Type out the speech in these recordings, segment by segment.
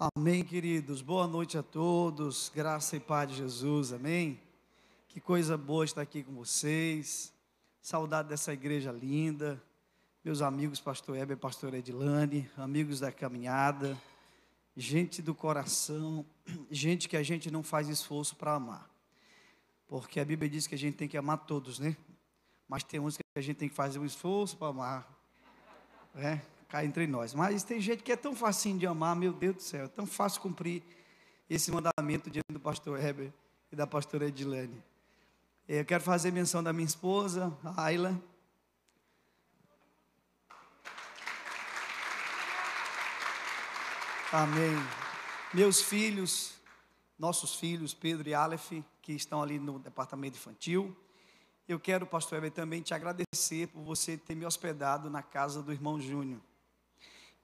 Amém, queridos. Boa noite a todos. Graça e paz de Jesus. Amém. Que coisa boa estar aqui com vocês. Saudade dessa igreja linda. Meus amigos, pastor Heber, pastor Edilane, amigos da caminhada, gente do coração, gente que a gente não faz esforço para amar. Porque a Bíblia diz que a gente tem que amar todos, né? Mas tem uns que a gente tem que fazer um esforço para amar. É? Cá entre nós. Mas tem gente que é tão facinho de amar, meu Deus do céu, é tão fácil cumprir esse mandamento diante do pastor Heber e da pastora Edilene. Eu quero fazer menção da minha esposa, a Ayla. Amém. Meus filhos, nossos filhos, Pedro e Aleph, que estão ali no departamento infantil. Eu quero, pastor Heber, também te agradecer por você ter me hospedado na casa do irmão Júnior.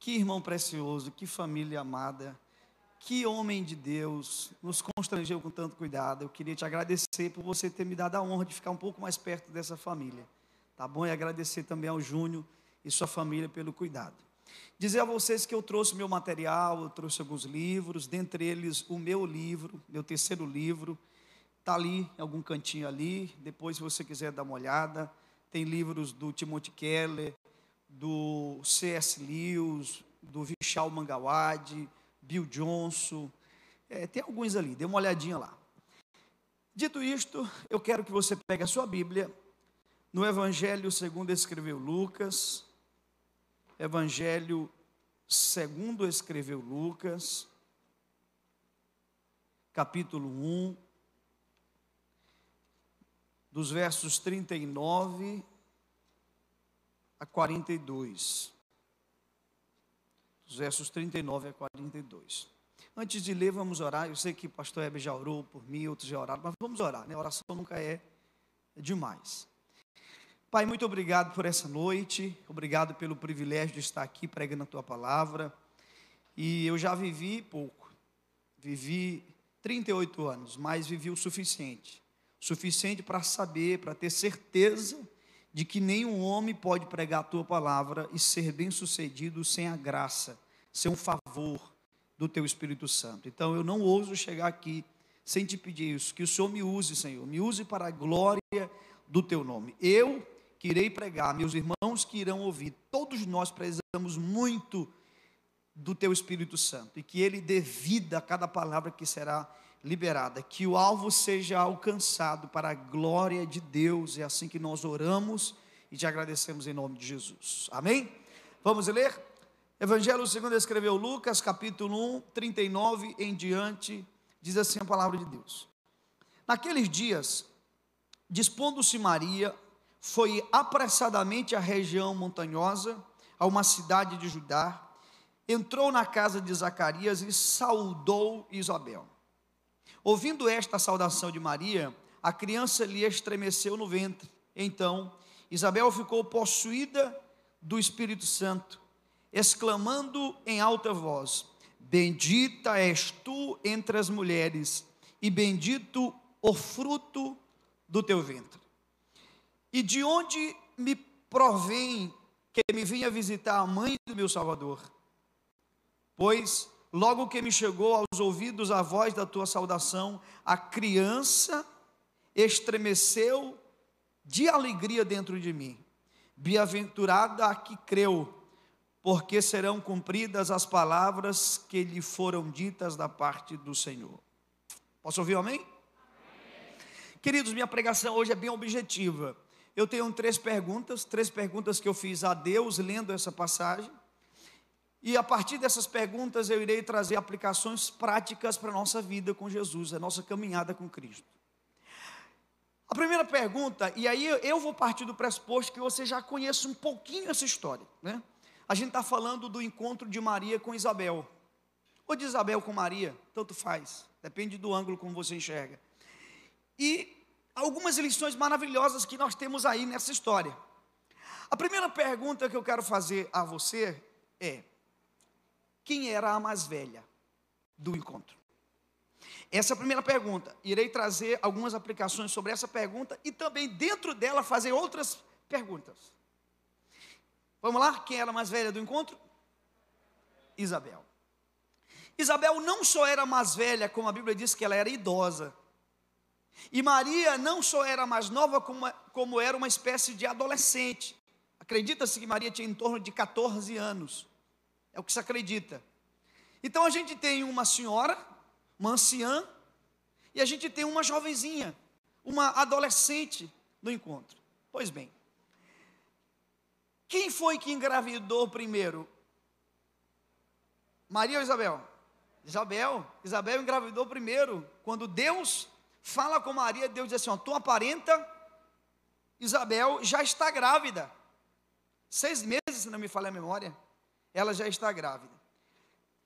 Que irmão precioso, que família amada, que homem de Deus, nos constrangeu com tanto cuidado. Eu queria te agradecer por você ter me dado a honra de ficar um pouco mais perto dessa família. Tá bom? E agradecer também ao Júnior e sua família pelo cuidado. Dizer a vocês que eu trouxe meu material, eu trouxe alguns livros, dentre eles o meu livro, meu terceiro livro, está ali, em algum cantinho ali. Depois, se você quiser dar uma olhada, tem livros do Timothy Keller, do C.S. Lewis, do Vishal Mangawad, Bill Johnson, é, tem alguns ali, dê uma olhadinha lá. Dito isto, eu quero que você pegue a sua Bíblia, no Evangelho segundo escreveu Lucas, Evangelho segundo escreveu Lucas, capítulo 1, dos versos 39 a 42. Dos versos 39 a 42. Antes de ler, vamos orar. Eu sei que o pastor Heber já orou por mim, outros já oraram, mas vamos orar, né? Oração nunca é demais. Pai, muito obrigado por essa noite, obrigado pelo privilégio de estar aqui pregando a tua palavra. E eu já vivi pouco, vivi 38 anos, mas vivi o suficiente suficiente para saber, para ter certeza de que nenhum homem pode pregar a tua palavra e ser bem-sucedido sem a graça, sem um favor do teu Espírito Santo. Então eu não ouso chegar aqui sem te pedir isso, que o Senhor me use, Senhor, me use para a glória do teu nome. Eu que irei pregar, meus irmãos que irão ouvir, todos nós precisamos muito do teu Espírito Santo e que ele dê vida a cada palavra que será liberada, que o alvo seja alcançado para a glória de Deus. É assim que nós oramos e te agradecemos em nome de Jesus. Amém? Vamos ler? Evangelho segundo escreveu Lucas, capítulo 1, 39 em diante, diz assim a palavra de Deus. Naqueles dias, dispondo-se Maria, foi apressadamente à região montanhosa, a uma cidade de Judá, entrou na casa de Zacarias e saudou Isabel. Ouvindo esta saudação de Maria, a criança lhe estremeceu no ventre. Então, Isabel ficou possuída do Espírito Santo, exclamando em alta voz: Bendita és tu entre as mulheres, e bendito o fruto do teu ventre. E de onde me provém que me vinha visitar a mãe do meu Salvador? Pois Logo que me chegou aos ouvidos a voz da tua saudação, a criança estremeceu de alegria dentro de mim. Bem-aventurada a que creu, porque serão cumpridas as palavras que lhe foram ditas da parte do Senhor. Posso ouvir amém? Queridos, minha pregação hoje é bem objetiva. Eu tenho três perguntas, três perguntas que eu fiz a Deus lendo essa passagem. E a partir dessas perguntas eu irei trazer aplicações práticas para a nossa vida com Jesus, a nossa caminhada com Cristo. A primeira pergunta, e aí eu vou partir do pressuposto que você já conhece um pouquinho essa história, né? A gente está falando do encontro de Maria com Isabel, ou de Isabel com Maria, tanto faz, depende do ângulo como você enxerga. E algumas lições maravilhosas que nós temos aí nessa história. A primeira pergunta que eu quero fazer a você é: quem era a mais velha do encontro? Essa é a primeira pergunta. Irei trazer algumas aplicações sobre essa pergunta e também dentro dela fazer outras perguntas. Vamos lá? Quem era a mais velha do encontro? Isabel. Isabel não só era mais velha, como a Bíblia diz que ela era idosa. E Maria não só era mais nova, como, como era uma espécie de adolescente. Acredita-se que Maria tinha em torno de 14 anos. É o que se acredita. Então a gente tem uma senhora, uma anciã, e a gente tem uma jovenzinha, uma adolescente no encontro. Pois bem, quem foi que engravidou primeiro? Maria ou Isabel? Isabel. Isabel engravidou primeiro. Quando Deus fala com Maria, Deus diz assim: ó, tua parenta, Isabel, já está grávida. Seis meses, se não me falha a memória, ela já está grávida.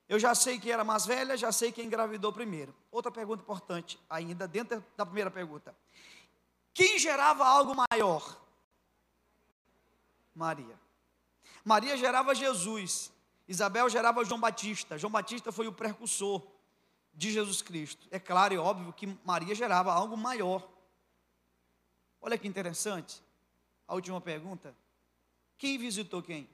Eu já sei que era mais velha, já sei quem engravidou primeiro. Outra pergunta importante, ainda dentro da primeira pergunta: quem gerava algo maior? Maria. Maria gerava Jesus. Isabel gerava João Batista. João Batista foi o precursor de Jesus Cristo. É claro e óbvio que Maria gerava algo maior. Olha que interessante. A última pergunta: quem visitou quem?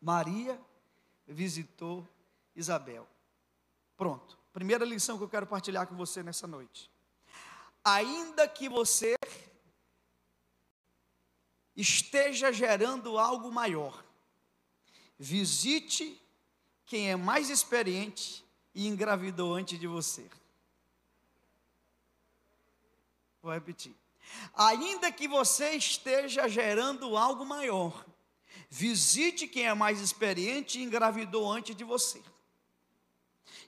Maria visitou Isabel. Pronto. Primeira lição que eu quero partilhar com você nessa noite. Ainda que você esteja gerando algo maior. Visite quem é mais experiente e engravidou antes de você. Vou repetir. Ainda que você esteja gerando algo maior, visite quem é mais experiente e engravidou antes de você.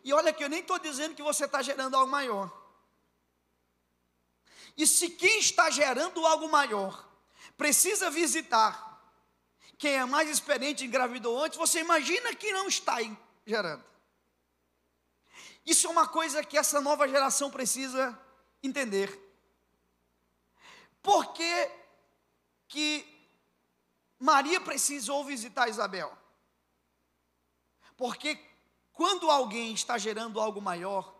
E olha que eu nem estou dizendo que você está gerando algo maior. E se quem está gerando algo maior precisa visitar quem é mais experiente engravidou antes, você imagina que não está gerando. Isso é uma coisa que essa nova geração precisa entender. Por que, que Maria precisou visitar Isabel? Porque quando alguém está gerando algo maior,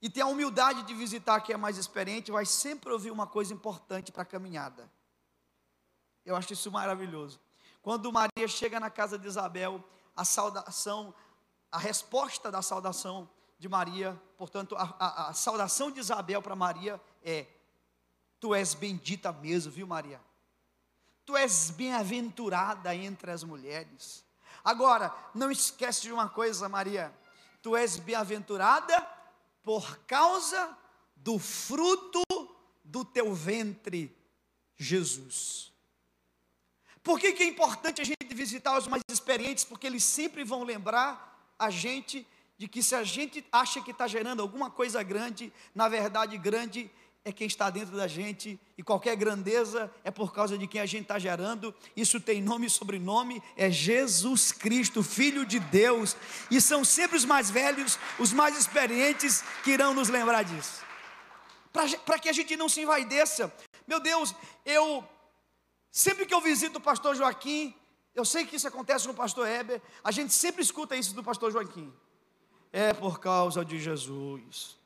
e tem a humildade de visitar quem é mais experiente, vai sempre ouvir uma coisa importante para a caminhada. Eu acho isso maravilhoso. Quando Maria chega na casa de Isabel, a saudação, a resposta da saudação de Maria, portanto, a, a, a saudação de Isabel para Maria é: Tu és bendita mesmo, viu, Maria? Tu és bem-aventurada entre as mulheres. Agora, não esquece de uma coisa, Maria: Tu és bem-aventurada por causa do fruto do teu ventre, Jesus. Por que, que é importante a gente visitar os mais experientes? Porque eles sempre vão lembrar a gente de que se a gente acha que está gerando alguma coisa grande, na verdade, grande é quem está dentro da gente, e qualquer grandeza é por causa de quem a gente está gerando. Isso tem nome e sobrenome, é Jesus Cristo, Filho de Deus, e são sempre os mais velhos, os mais experientes que irão nos lembrar disso. Para que a gente não se envaideça. Meu Deus, eu, sempre que eu visito o pastor Joaquim, eu sei que isso acontece com o pastor Heber, a gente sempre escuta isso do pastor Joaquim. É por causa de Jesus.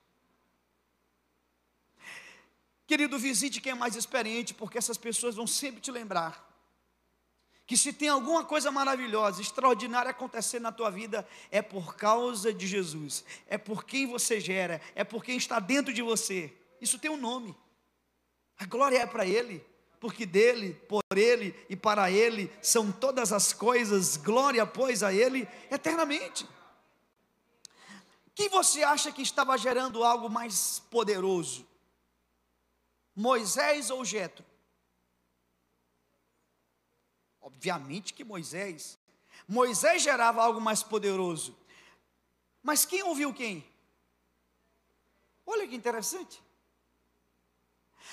Querido, visite quem é mais experiente, porque essas pessoas vão sempre te lembrar que se tem alguma coisa maravilhosa, extraordinária acontecer na tua vida, é por causa de Jesus, é por quem você gera, é por quem está dentro de você. Isso tem um nome. A glória é para Ele, porque dele, por Ele e para Ele são todas as coisas, glória, pois, a Ele eternamente. Quem você acha que estava gerando algo mais poderoso? Moisés ou Jetro? Obviamente que Moisés. Moisés gerava algo mais poderoso. Mas quem ouviu quem? Olha que interessante.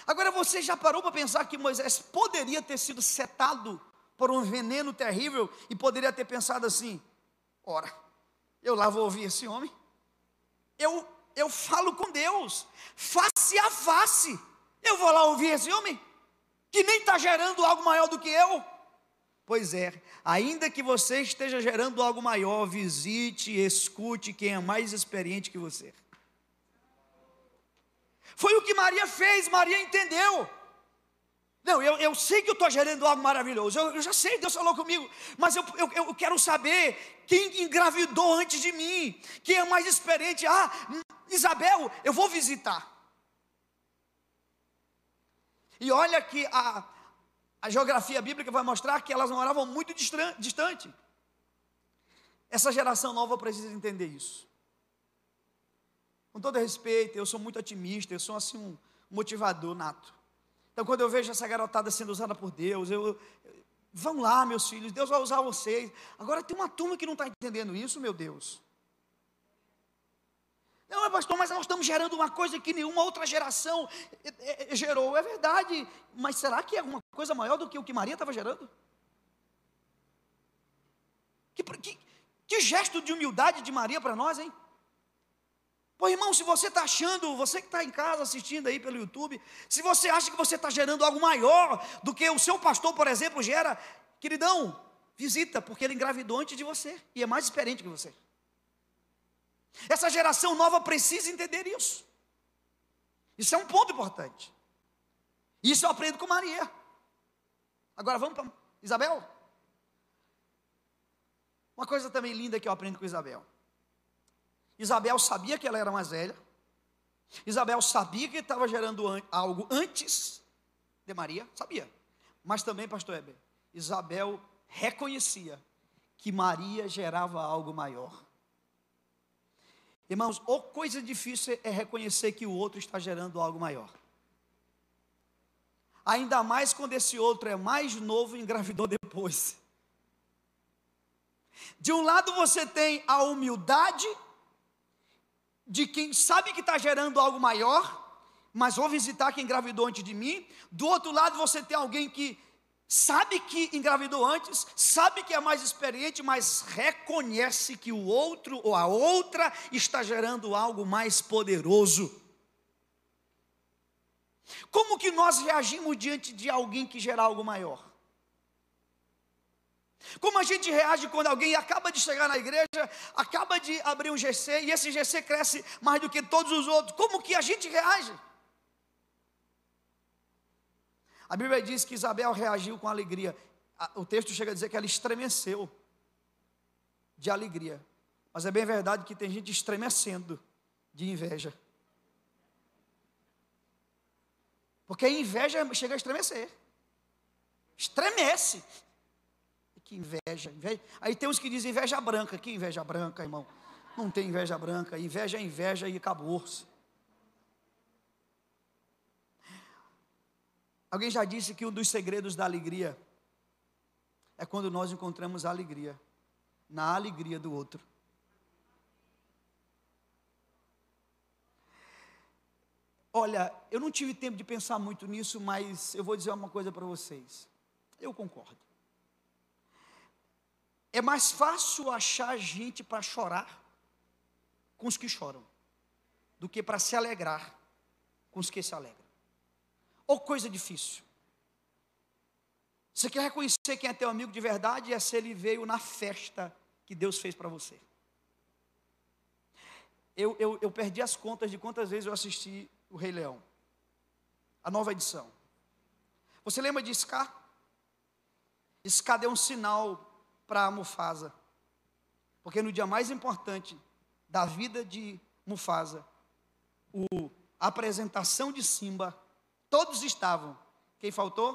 Agora você já parou para pensar que Moisés poderia ter sido setado por um veneno terrível e poderia ter pensado assim: ora, eu lá vou ouvir esse homem. Eu eu falo com Deus, face a face. Eu vou lá ouvir esse homem, que nem está gerando algo maior do que eu. Pois é, ainda que você esteja gerando algo maior, visite, escute quem é mais experiente que você. Foi o que Maria fez, Maria entendeu. Não, eu, eu sei que eu estou gerando algo maravilhoso, eu, eu, já sei, Deus falou comigo, mas eu, eu, eu quero saber quem engravidou antes de mim, quem é mais experiente. Ah, Isabel, eu vou visitar. E olha que a, a geografia bíblica vai mostrar que elas moravam muito distante. Essa geração nova precisa entender isso. Com todo respeito, eu sou muito otimista, eu sou assim um motivador nato. Então, quando eu vejo essa garotada sendo usada por Deus, eu, vão lá, meus filhos, Deus vai usar vocês. Agora tem uma turma que não está entendendo isso, meu Deus. Não, pastor, mas nós estamos gerando uma coisa que nenhuma outra geração eh, eh, gerou. É verdade, mas será que é alguma coisa maior do que o que Maria estava gerando? Que, que, que gesto de humildade de Maria para nós, hein? Pô, irmão, se você está achando, você que está em casa assistindo aí pelo YouTube, se você acha que você está gerando algo maior do que o seu pastor, por exemplo, gera, queridão, visita, porque ele engravidou antes de você e é mais experiente que você. Essa geração nova precisa entender isso. Isso é um ponto importante. Isso eu aprendo com Maria. Agora vamos para Isabel. Uma coisa também linda que eu aprendo com Isabel. Isabel sabia que ela era mais velha. Isabel sabia que estava gerando algo antes de Maria, sabia. Mas também, pastor Heber, Isabel reconhecia que Maria gerava algo maior. Irmãos, ou coisa difícil é reconhecer que o outro está gerando algo maior. Ainda mais quando esse outro é mais novo e engravidou depois. De um lado você tem a humildade de quem sabe que está gerando algo maior, mas vou visitar quem engravidou antes de mim. Do outro lado, você tem alguém que sabe que engravidou antes, sabe que é mais experiente, mas reconhece que o outro ou a outra está gerando algo mais poderoso. Como que nós reagimos diante de alguém que gera algo maior? Como a gente reage quando alguém acaba de chegar na igreja, acaba de abrir um GC e esse GC cresce mais do que todos os outros? Como que a gente reage? A Bíblia diz que Isabel reagiu com alegria. O texto chega a dizer que ela estremeceu de alegria. Mas é bem verdade que tem gente estremecendo de inveja. Porque a inveja chega a estremecer. Estremece que inveja, inveja. Aí tem uns que dizem inveja branca. Que inveja branca, irmão? Não tem inveja branca. Inveja é inveja e acabou-se. Alguém já disse que um dos segredos da alegria é quando nós encontramos a alegria na alegria do outro. Olha, eu não tive tempo de pensar muito nisso, mas eu vou dizer uma coisa para vocês. Eu concordo. É mais fácil achar gente para chorar com os que choram, do que para se alegrar com os que se alegram. Ou coisa difícil. Você quer reconhecer quem é teu amigo de verdade é se ele veio na festa que Deus fez para você. Eu, eu, eu, perdi as contas de quantas vezes eu assisti o Rei Leão, a nova edição. Você lembra de Scar? Scar deu um sinal para Mufasa. Porque no dia mais importante da vida de Mufasa, o, a apresentação de Simba, todos estavam. Quem faltou?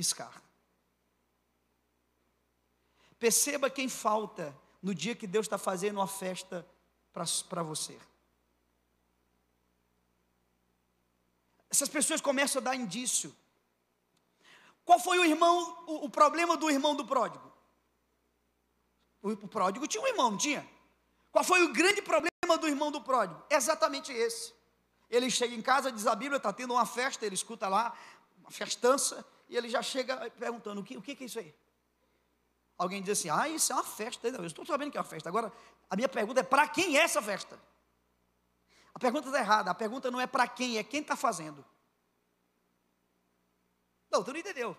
Scar. Perceba quem falta no dia que Deus está fazendo uma festa para você. Essas pessoas começam a dar indício. Qual foi o irmão, o, o problema do irmão do pródigo? O pródigo tinha um irmão, não tinha? Qual foi o grande problema do irmão do pródigo? Exatamente esse. Ele chega em casa, diz a Bíblia, está tendo uma festa, ele escuta lá, uma festança, e ele já chega perguntando: o que, o que é isso aí? Alguém diz assim: ah, isso é uma festa. Não, eu estou sabendo que é uma festa. Agora, a minha pergunta é: para quem é essa festa? A pergunta está errada. A pergunta não é para quem, é quem está fazendo. Não, tu não entendeu.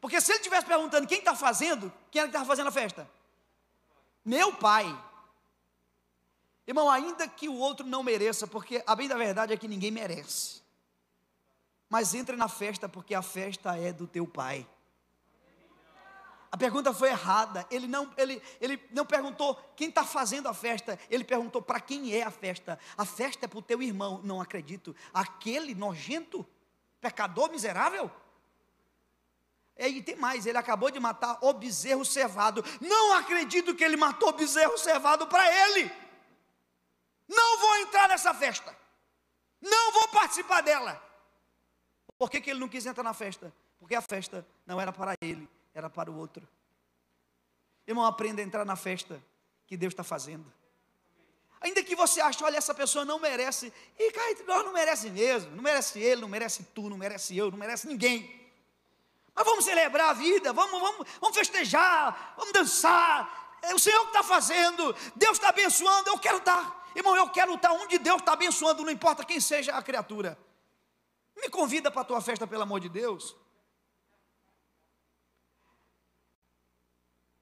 Porque se ele estivesse perguntando quem está fazendo, quem era que estava fazendo a festa? Meu pai. Irmão, ainda que o outro não mereça, porque a bem da verdade é que ninguém merece. mas entre na festa, porque a festa é do teu pai. A pergunta foi errada. Ele não, ele, ele não perguntou quem está fazendo a festa. Ele perguntou para quem é a festa. A festa é para o teu irmão. Não acredito. Aquele nojento, pecador miserável. E tem mais, ele acabou de matar o bezerro cevado. Não acredito que ele matou o bezerro cevado para ele. Não vou entrar nessa festa. Não vou participar dela. Por que, que ele não quis entrar na festa? Porque a festa não era para ele, era para o outro. Irmão, aprenda a entrar na festa que Deus está fazendo. Ainda que você ache, olha, essa pessoa não merece, e cá entre nós não merece mesmo, não merece ele, não merece tu, não merece eu, não merece ninguém. Mas vamos celebrar a vida, vamos, vamos, vamos festejar, vamos dançar. É o Senhor que está fazendo, Deus está abençoando, eu quero estar. Irmão, eu quero estar onde Deus está abençoando, não importa quem seja a criatura. Me convida para a tua festa, pelo amor de Deus.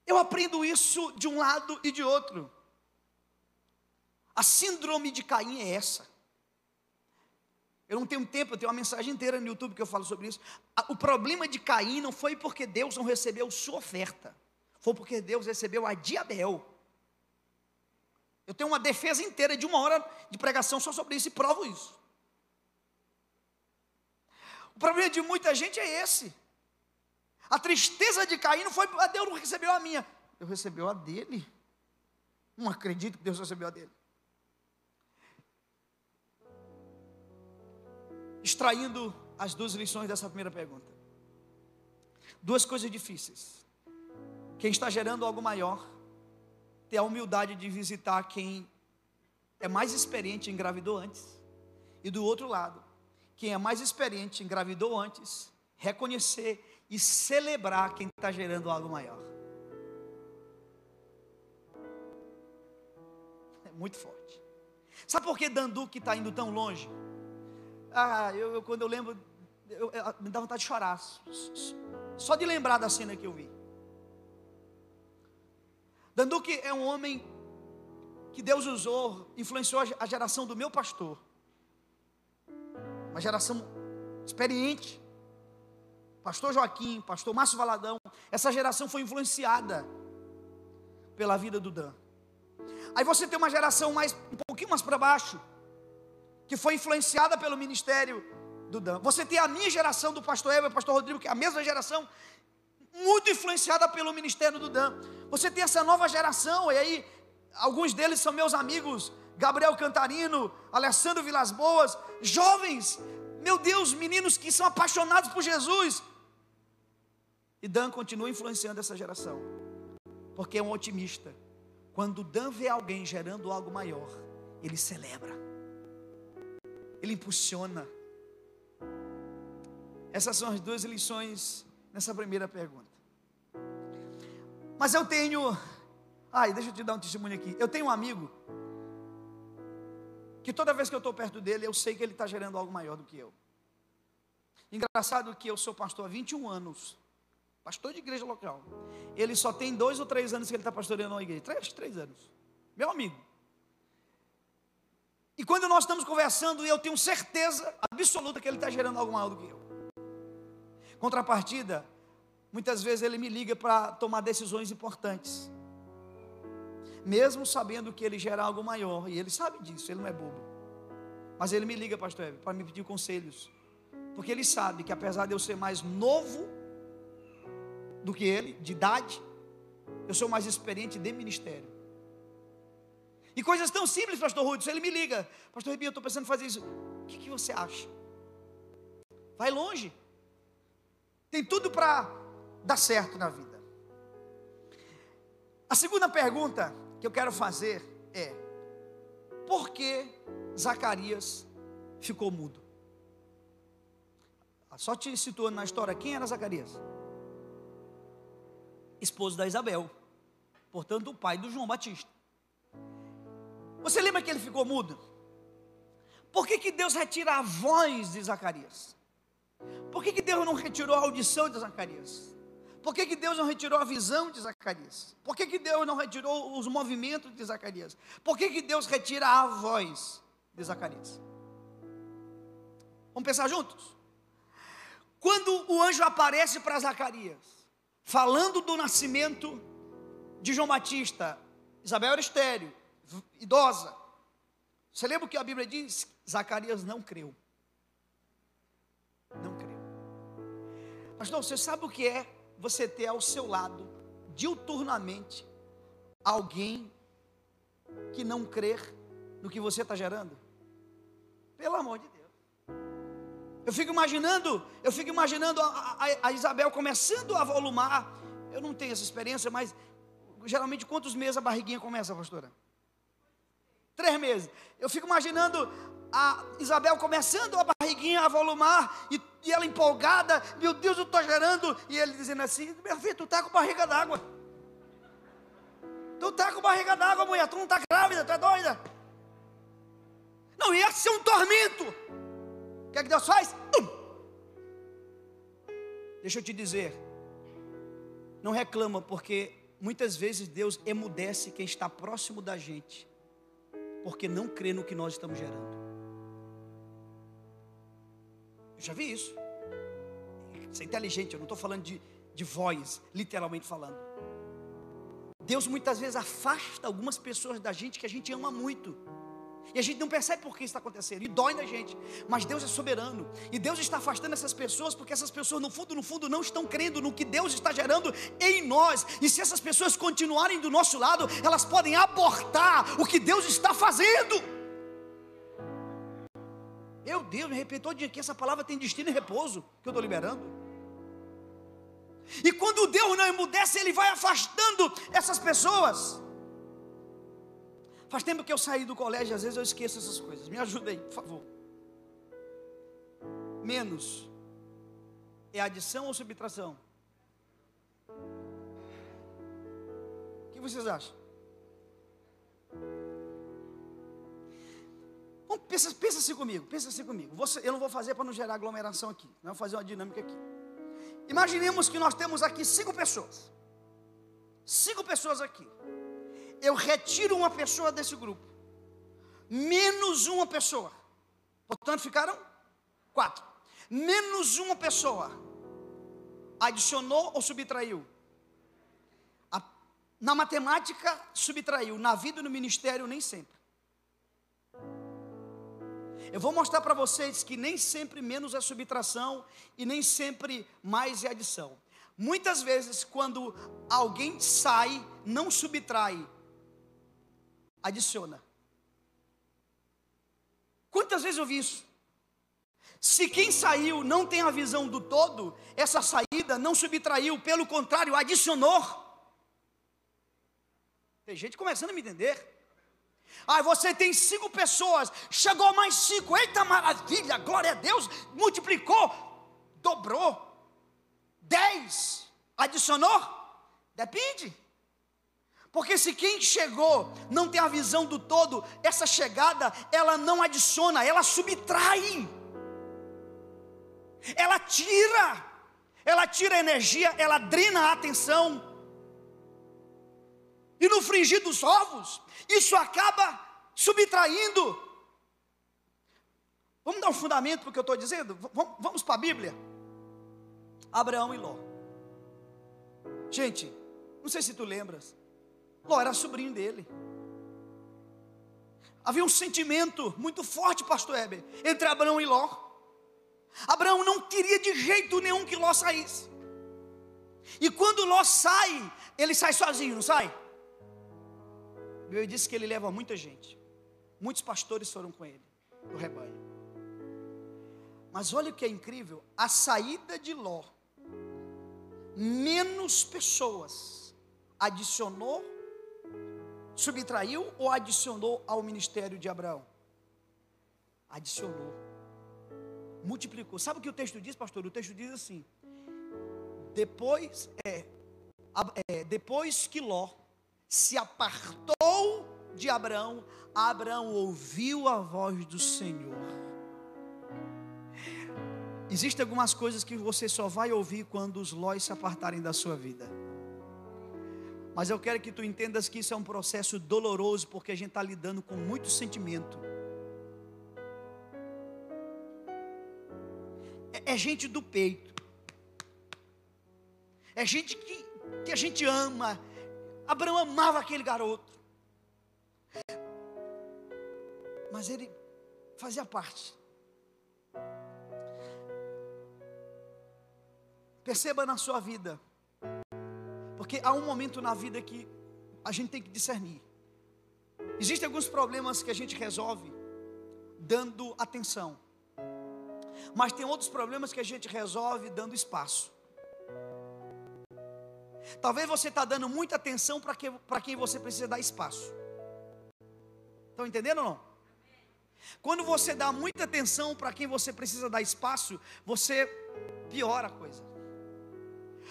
Eu aprendo isso de um lado e de outro. A síndrome de Caim é essa. Eu não tenho tempo, eu tenho uma mensagem inteira no YouTube que eu falo sobre isso. O problema de Caim não foi porque Deus não recebeu sua oferta, foi porque Deus recebeu a de Abel. Tenho uma defesa inteira de uma hora de pregação só sobre isso e provo isso. O problema de muita gente é esse. A tristeza de Caim não foi, a ah, Deus não recebeu a minha, Deus recebeu a dele. Não acredito que Deus recebeu a dele. extraindo as duas lições dessa primeira pergunta. Duas coisas difíceis. Quem está gerando algo maior, ter a humildade de visitar quem é mais experiente engravidou antes. E do outro lado, quem é mais experiente engravidou antes, reconhecer e celebrar quem está gerando algo maior. É muito forte. Sabe por que Danduque está indo tão longe? Ah, eu, eu quando eu lembro, eu, eu, me dá vontade de chorar. Só de lembrar da cena que eu vi. Danduque é um homem que Deus usou, influenciou a geração do meu pastor. Uma geração experiente. Pastor Joaquim, pastor Márcio Valadão. Essa geração foi influenciada pela vida do Dan. Aí você tem uma geração mais um pouquinho mais para baixo, que foi influenciada pelo ministério do Dan. Você tem a minha geração do pastor Eva e pastor Rodrigo, que é a mesma geração, muito influenciada pelo ministério do Dan. Você tem essa nova geração, e aí alguns deles são meus amigos, Gabriel Cantarino, Alessandro Vilas Boas, jovens, meu Deus, meninos que são apaixonados por Jesus. E Dan continua influenciando essa geração, porque é um otimista. Quando Dan vê alguém gerando algo maior, ele celebra. Ele impulsiona. Essas são as duas lições nessa primeira pergunta. Mas eu tenho. Ai, deixa eu te dar um testemunho aqui. Eu tenho um amigo que toda vez que eu estou perto dele, eu sei que ele está gerando algo maior do que eu. Engraçado que eu sou pastor há 21 anos, pastor de igreja local. Ele só tem dois ou três anos que ele está pastoreando uma igreja. Três, três anos. Meu amigo. E quando nós estamos conversando, eu tenho certeza absoluta que ele está gerando algo maior do que eu. Contrapartida, muitas vezes ele me liga para tomar decisões importantes. Mesmo sabendo que ele gera algo maior, e ele sabe disso, ele não é bobo. Mas ele me liga, pastor Eve, para me pedir conselhos. Porque ele sabe que apesar de eu ser mais novo do que ele, de idade, eu sou mais experiente de ministério. E coisas tão simples, pastor Rudes, ele me liga, pastor Ribinho, eu estou pensando em fazer isso. O que, que você acha? Vai longe. Tem tudo para dar certo na vida. A segunda pergunta que eu quero fazer é: por que Zacarias ficou mudo? Só te situando na história, quem era Zacarias? Esposo da Isabel, portanto, o pai do João Batista. Você lembra que ele ficou mudo? Por que, que Deus retira a voz de Zacarias? Por que, que Deus não retirou a audição de Zacarias? Por que, que Deus não retirou a visão de Zacarias? Por que, que Deus não retirou os movimentos de Zacarias? Por que, que Deus retira a voz de Zacarias? Vamos pensar juntos? Quando o anjo aparece para Zacarias, falando do nascimento de João Batista, Isabel era estéreo, idosa. Você lembra o que a Bíblia diz? Zacarias não creu. Pastor, você sabe o que é você ter ao seu lado, diuturnamente, alguém que não crer no que você está gerando? Pelo amor de Deus. Eu fico imaginando, eu fico imaginando a, a, a Isabel começando a volumar. Eu não tenho essa experiência, mas geralmente quantos meses a barriguinha começa, pastora? Três meses. Eu fico imaginando a Isabel começando a barriguinha a volumar e, e ela empolgada, meu Deus, eu estou gerando, e ele dizendo assim: meu filho, tu está com barriga d'água. Tu está com barriga d'água, mulher, tu não está grávida, tu é doida. Não ia ser um tormento. O que é que Deus faz? Deixa eu te dizer, não reclama, porque muitas vezes Deus emudece quem está próximo da gente, porque não crê no que nós estamos gerando. Já vi isso. Isso é inteligente, eu não estou falando de, de voz, literalmente falando. Deus muitas vezes afasta algumas pessoas da gente que a gente ama muito. E a gente não percebe por que isso está acontecendo, e dói na gente. Mas Deus é soberano, e Deus está afastando essas pessoas, porque essas pessoas, no fundo, no fundo, não estão crendo no que Deus está gerando em nós. E se essas pessoas continuarem do nosso lado, elas podem abortar o que Deus está fazendo. Meu Deus, me arrepentou de que essa palavra tem destino e repouso que eu estou liberando. E quando Deus não emudece, Ele vai afastando essas pessoas. Faz tempo que eu saí do colégio, às vezes eu esqueço essas coisas. Me ajuda aí, por favor. Menos é adição ou subtração? O que vocês acham? Vamos, pensa, pensa assim comigo, pensa assim comigo. Você, eu não vou fazer para não gerar aglomeração aqui. Não vou fazer uma dinâmica aqui. Imaginemos que nós temos aqui cinco pessoas. Cinco pessoas aqui. Eu retiro uma pessoa desse grupo. Menos uma pessoa. Portanto, ficaram quatro. Menos uma pessoa. Adicionou ou subtraiu? Na matemática, subtraiu. Na vida e no ministério, nem sempre. Eu vou mostrar para vocês que nem sempre menos é subtração e nem sempre mais é adição. Muitas vezes, quando alguém sai, não subtrai, adiciona. Quantas vezes eu vi isso? Se quem saiu não tem a visão do todo, essa saída não subtraiu, pelo contrário, adicionou. Tem gente começando a me entender. Aí você tem cinco pessoas, chegou mais cinco, eita maravilha, glória a Deus, multiplicou, dobrou, dez, adicionou? Depende. Porque se quem chegou não tem a visão do todo, essa chegada, ela não adiciona, ela subtrai. Ela tira. Ela tira energia, ela drena a atenção. E no frigir dos ovos, isso acaba subtraindo. Vamos dar um fundamento para o que eu estou dizendo? Vamos, vamos para a Bíblia. Abraão e Ló. Gente, não sei se tu lembras. Ló era sobrinho dele. Havia um sentimento muito forte, pastor Heber, entre Abraão e Ló. Abraão não queria de jeito nenhum que Ló saísse. E quando Ló sai, ele sai sozinho, não sai? Bíblia disse que ele leva muita gente. Muitos pastores foram com ele, do rebanho. Mas olha o que é incrível: a saída de Ló, menos pessoas adicionou, subtraiu ou adicionou ao ministério de Abraão? Adicionou, multiplicou. Sabe o que o texto diz, pastor? O texto diz assim: depois, é, é depois que Ló se apartou de Abraão, Abraão ouviu a voz do Senhor. Existem algumas coisas que você só vai ouvir quando os lóis se apartarem da sua vida. Mas eu quero que tu entendas que isso é um processo doloroso, porque a gente está lidando com muito sentimento. É, é gente do peito. É gente que, que a gente ama. Abraão amava aquele garoto. Mas ele fazia parte. Perceba na sua vida. Porque há um momento na vida que a gente tem que discernir. Existem alguns problemas que a gente resolve dando atenção. Mas tem outros problemas que a gente resolve dando espaço. Talvez você está dando muita atenção para que, quem você precisa dar espaço. Estão entendendo ou não? Quando você dá muita atenção para quem você precisa dar espaço, você piora a coisa.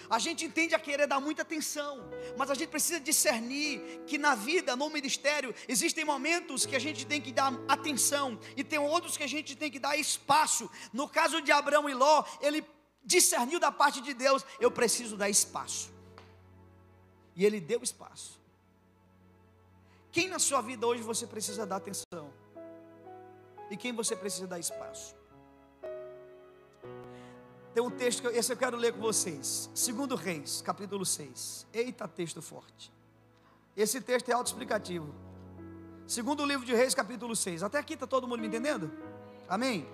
A gente entende a querer dar muita atenção, mas a gente precisa discernir que na vida, no ministério, existem momentos que a gente tem que dar atenção e tem outros que a gente tem que dar espaço. No caso de Abraão e Ló, ele discerniu da parte de Deus: eu preciso dar espaço. E ele deu espaço. Quem na sua vida hoje você precisa dar atenção? E quem você precisa dar espaço? Tem um texto, que esse eu quero ler com vocês. Segundo Reis, capítulo 6. Eita, texto forte. Esse texto é autoexplicativo. Segundo livro de Reis, capítulo 6. Até aqui está todo mundo me entendendo? Amém?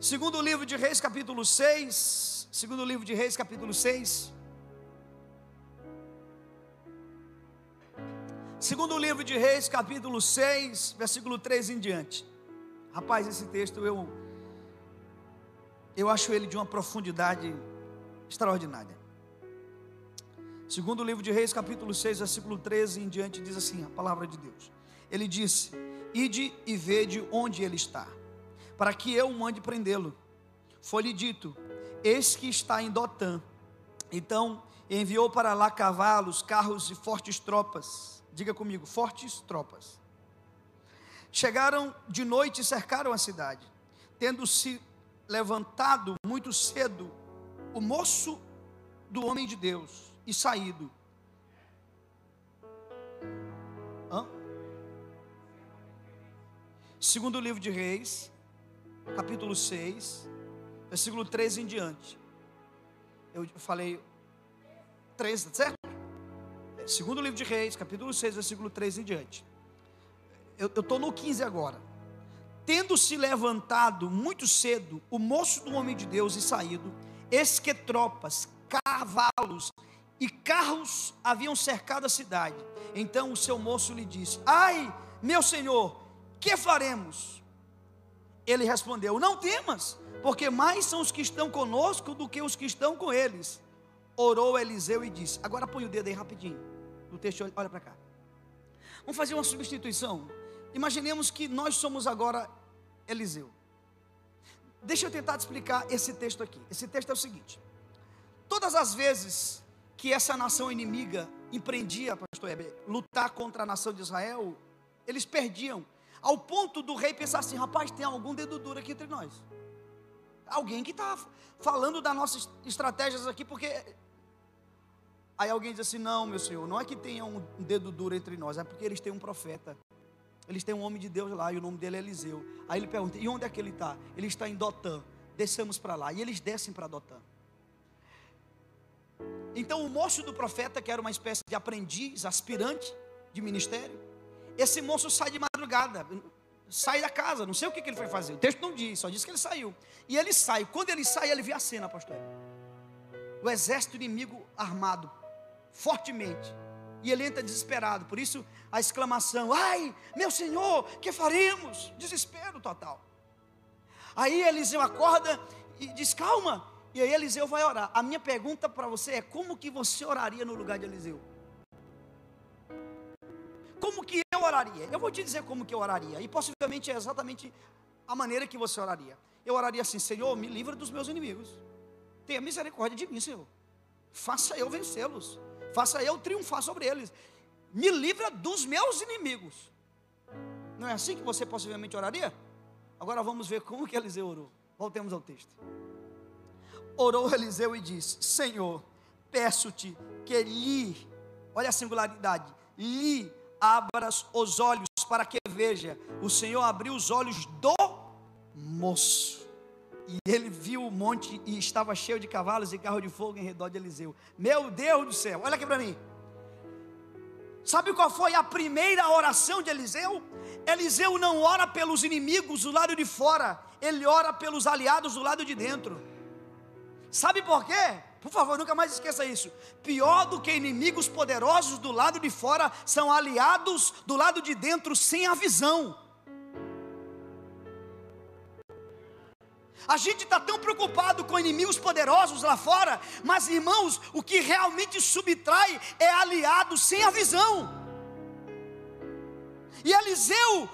Segundo livro de Reis, capítulo 6. Segundo livro de Reis, capítulo 6. Segundo livro de Reis, capítulo 6, versículo 3 em diante. Rapaz, esse texto eu eu acho ele de uma profundidade extraordinária. Segundo o livro de Reis, capítulo 6, versículo 13 em diante, diz assim: a palavra de Deus. Ele disse: Ide e vede onde ele está, para que eu mande prendê-lo. Foi-lhe dito: Eis que está em Dotã. Então enviou para lá cavalos, carros e fortes tropas. Diga comigo: fortes tropas. Chegaram de noite e cercaram a cidade. Tendo se levantado muito cedo o moço do homem de Deus e saído. Hã? Segundo livro de Reis, capítulo 6, versículo 13 em diante. Eu falei 13, tá certo? Segundo livro de Reis, capítulo 6, versículo 13 em diante. Eu estou no 15 agora. Tendo se levantado muito cedo o moço do homem de Deus e saído, eis que tropas, cavalos e carros haviam cercado a cidade. Então o seu moço lhe disse: Ai, meu senhor, que faremos? Ele respondeu: Não temas, porque mais são os que estão conosco do que os que estão com eles. Orou Eliseu e disse: Agora põe o dedo aí rapidinho. No texto, olha para cá. Vamos fazer uma substituição. Imaginemos que nós somos agora Eliseu. Deixa eu tentar te explicar esse texto aqui. Esse texto é o seguinte: todas as vezes que essa nação inimiga empreendia, pastor Heber, lutar contra a nação de Israel, eles perdiam, ao ponto do rei pensar assim: rapaz, tem algum dedo duro aqui entre nós. Alguém que está falando das nossas estratégias aqui, porque. Aí alguém diz assim: não, meu senhor, não é que tenha um dedo duro entre nós, é porque eles têm um profeta. Eles têm um homem de Deus lá e o nome dele é Eliseu. Aí ele pergunta: e onde é que ele está? Ele está em Dotã. Desçamos para lá. E eles descem para Dotã. Então o moço do profeta, que era uma espécie de aprendiz, aspirante de ministério, esse moço sai de madrugada, sai da casa, não sei o que, que ele foi fazer. O texto não diz, só diz que ele saiu. E ele sai. Quando ele sai, ele vê a cena, pastor. O exército inimigo armado, fortemente. E ele entra desesperado. Por isso a exclamação: Ai, meu senhor, que faremos? Desespero total. Aí Eliseu acorda e diz: Calma. E aí Eliseu vai orar. A minha pergunta para você é: como que você oraria no lugar de Eliseu? Como que eu oraria? Eu vou te dizer como que eu oraria. E possivelmente é exatamente a maneira que você oraria. Eu oraria assim: Senhor, me livra dos meus inimigos. Tenha misericórdia de mim, Senhor. Faça eu vencê-los faça eu triunfar sobre eles, me livra dos meus inimigos. Não é assim que você possivelmente oraria? Agora vamos ver como que Eliseu orou. Voltemos ao texto. Orou Eliseu e disse: Senhor, peço-te que lhe, olha a singularidade, lhe abras os olhos para que veja. O Senhor abriu os olhos do moço. E ele viu o monte e estava cheio de cavalos e carro de fogo em redor de Eliseu. Meu Deus do céu, olha aqui para mim. Sabe qual foi a primeira oração de Eliseu? Eliseu não ora pelos inimigos do lado de fora, ele ora pelos aliados do lado de dentro. Sabe por quê? Por favor, nunca mais esqueça isso. Pior do que inimigos poderosos do lado de fora são aliados do lado de dentro sem a visão. A gente está tão preocupado com inimigos poderosos lá fora, mas irmãos, o que realmente subtrai é aliado sem a visão. E Eliseu,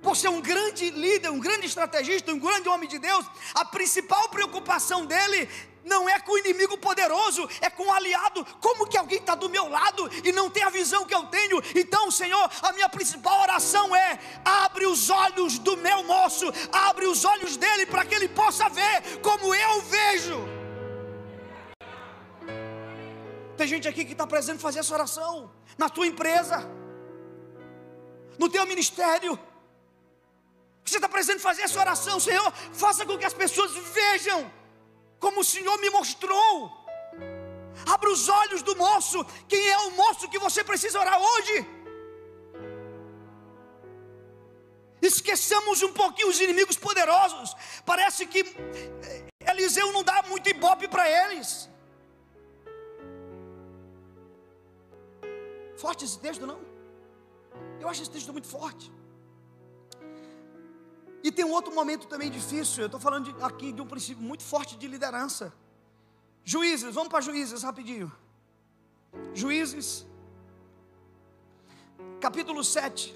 por ser um grande líder, um grande estrategista, um grande homem de Deus, a principal preocupação dele não é com o inimigo poderoso, é com o aliado. Como que alguém está do meu lado e não tem a visão que eu tenho? Então, Senhor, a minha principal oração é: abre os olhos do meu moço, abre os olhos dele para que ele possa ver como eu vejo. Tem gente aqui que está presente fazer essa oração na tua empresa, no teu ministério. Você está presente fazer essa oração, Senhor, faça com que as pessoas vejam como o Senhor me mostrou. Abra os olhos do moço. Quem é o moço que você precisa orar hoje? Esqueçamos um pouquinho os inimigos poderosos. Parece que eh, Eliseu não dá muito ibope para eles. Forte esse texto, não? Eu acho esse texto muito forte. E tem um outro momento também difícil. Eu estou falando de, aqui de um princípio muito forte de liderança. Juízes, vamos para juízes rapidinho. Juízes, capítulo 7.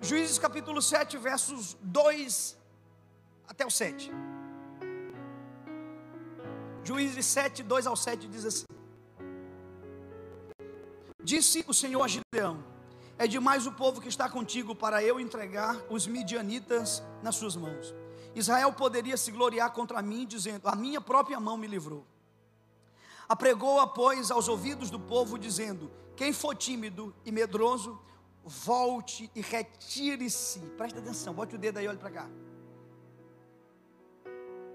Juízes, capítulo 7, versos 2 até o 7. Juízes 7, 2 ao 7 diz assim: Disse o Senhor a Gideão: é demais o povo que está contigo para eu entregar os midianitas nas suas mãos. Israel poderia se gloriar contra mim, dizendo: A minha própria mão me livrou. Apregou-a, pois, aos ouvidos do povo, dizendo: Quem for tímido e medroso, volte e retire-se. Presta atenção, bote o dedo aí, olhe para cá.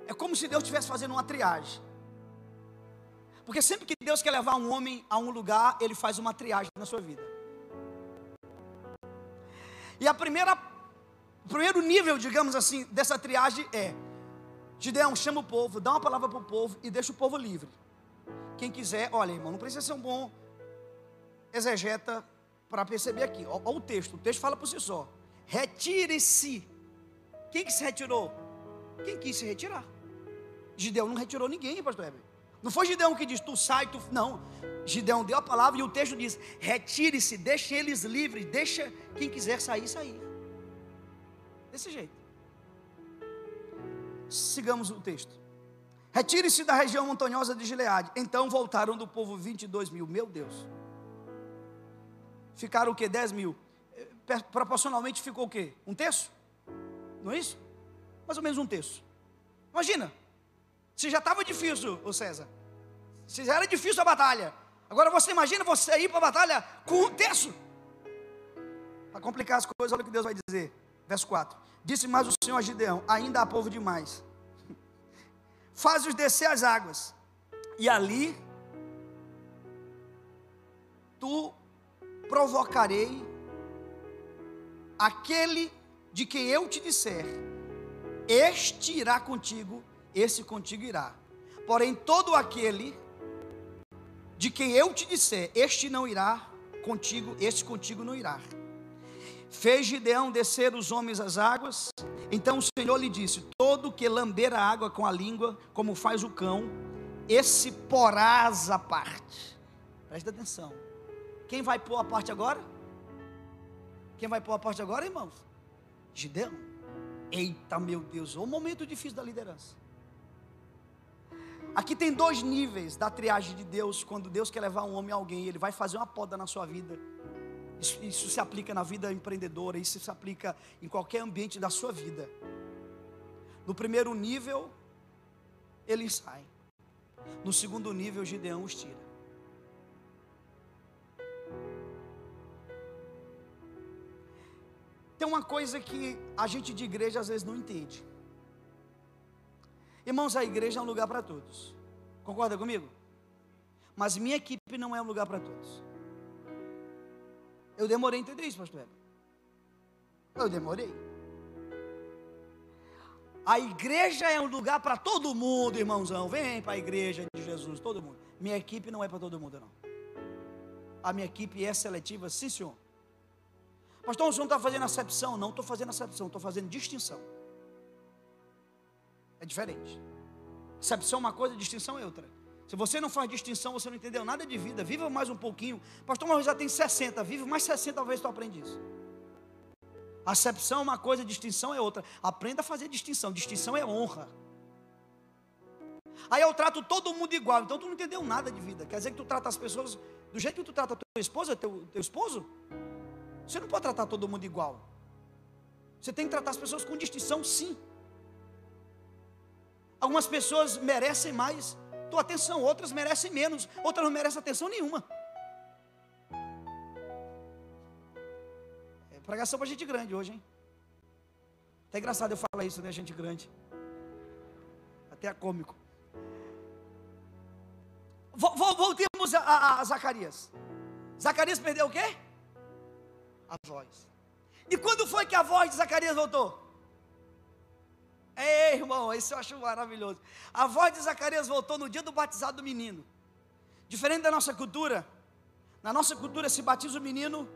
É como se Deus estivesse fazendo uma triagem. Porque sempre que Deus quer levar um homem a um lugar, Ele faz uma triagem na sua vida. E a primeira, o primeiro nível, digamos assim, dessa triagem é: Gideão, chama o povo, dá uma palavra para o povo e deixa o povo livre. Quem quiser, olha, irmão, não precisa ser um bom exegeta para perceber aqui. Olha o texto, o texto fala por si só. Retire-se. Quem que se retirou? Quem quis se retirar? Gideão não retirou ninguém, pastor Heber. Não foi Gideão que diz, tu sai, tu. Não. Gideão deu a palavra e o texto diz: retire-se, deixe eles livres, deixa quem quiser sair, sair. Desse jeito. Sigamos o texto. Retire-se da região montanhosa de Gileade. Então voltaram do povo 22 mil. Meu Deus. Ficaram o que? 10 mil. Eh, proporcionalmente ficou o que? Um terço? Não é isso? Mais ou menos um terço. Imagina. Se já estava difícil, o César. Se já era difícil a batalha. Agora você imagina você ir para a batalha com um terço. Para complicar as coisas, olha o que Deus vai dizer. Verso 4. Disse mais o Senhor a Gideão: Ainda há povo demais. Faz-os descer as águas. E ali tu provocarei aquele de quem eu te disser, este irá contigo, esse contigo irá. Porém, todo aquele de quem eu te disser, este não irá contigo, este contigo não irá. Fez Gideão descer os homens às águas. Então o Senhor lhe disse: Todo que lamber a água com a língua, como faz o cão, esse porás a parte. Presta atenção. Quem vai pôr a parte agora? Quem vai pôr a parte agora, irmãos? Gideão. Eita, meu Deus, o momento difícil da liderança. Aqui tem dois níveis da triagem de Deus. Quando Deus quer levar um homem a alguém, Ele vai fazer uma poda na sua vida. Isso, isso, se aplica na vida empreendedora, isso se aplica em qualquer ambiente da sua vida. No primeiro nível, ele sai. No segundo nível, Gideão os tira. Tem uma coisa que a gente de igreja às vezes não entende. Irmãos, a igreja é um lugar para todos. Concorda comigo? Mas minha equipe não é um lugar para todos. Eu demorei a entender isso, pastor Heber. Eu demorei. A igreja é um lugar para todo mundo, irmãozão. Vem para a igreja de Jesus, todo mundo. Minha equipe não é para todo mundo, não. A minha equipe é seletiva, sim, senhor. Pastor, o senhor não está fazendo acepção? Não estou fazendo acepção, estou fazendo distinção. É diferente. Acepção é uma coisa, distinção é outra. Se você não faz distinção, você não entendeu nada de vida. Viva mais um pouquinho. Pastor, mas já tem 60. Vive mais 60, talvez tu aprenda isso. Acepção é uma coisa, distinção é outra. Aprenda a fazer distinção. Distinção é honra. Aí eu trato todo mundo igual. Então tu não entendeu nada de vida. Quer dizer que tu trata as pessoas do jeito que tu trata a tua esposa, teu, teu esposo? Você não pode tratar todo mundo igual. Você tem que tratar as pessoas com distinção, sim. Algumas pessoas merecem mais tua atenção, outras merecem menos, outras não merecem atenção nenhuma. É pregação para gente grande hoje, hein? Até engraçado eu falar isso, né? Gente grande. Até é cômico. Voltemos a, a, a Zacarias. Zacarias perdeu o quê? A voz. E quando foi que a voz de Zacarias voltou? Ei, irmão, isso eu acho maravilhoso. A voz de Zacarias voltou no dia do batizado do menino. Diferente da nossa cultura, na nossa cultura se batiza o menino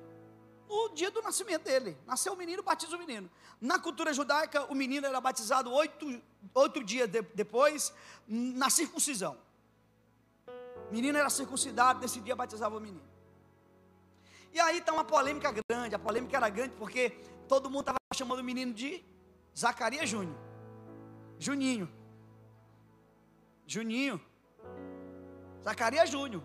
no dia do nascimento dele. Nasceu o menino, batiza o menino. Na cultura judaica, o menino era batizado oito, oito dias de, depois, na circuncisão. O menino era circuncidado, nesse dia batizava o menino. E aí está uma polêmica grande. A polêmica era grande porque todo mundo estava chamando o menino de Zacarias Júnior. Juninho. Juninho. Zacarias Júnior.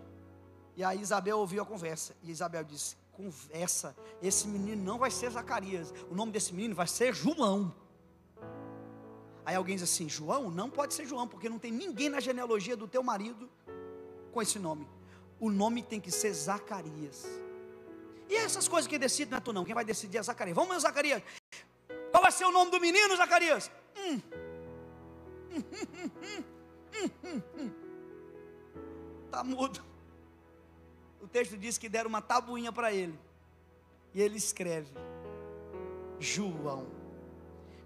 E aí Isabel ouviu a conversa. E Isabel disse: Conversa, esse menino não vai ser Zacarias. O nome desse menino vai ser João. Aí alguém diz assim: João? Não pode ser João, porque não tem ninguém na genealogia do teu marido com esse nome. O nome tem que ser Zacarias. E essas coisas que decidem não é tu não, quem vai decidir é Zacarias. Vamos, meu Zacarias. Qual vai ser o nome do menino, Zacarias? Hum. Está mudo. O texto diz que deram uma tabuinha para ele. E ele escreve: João.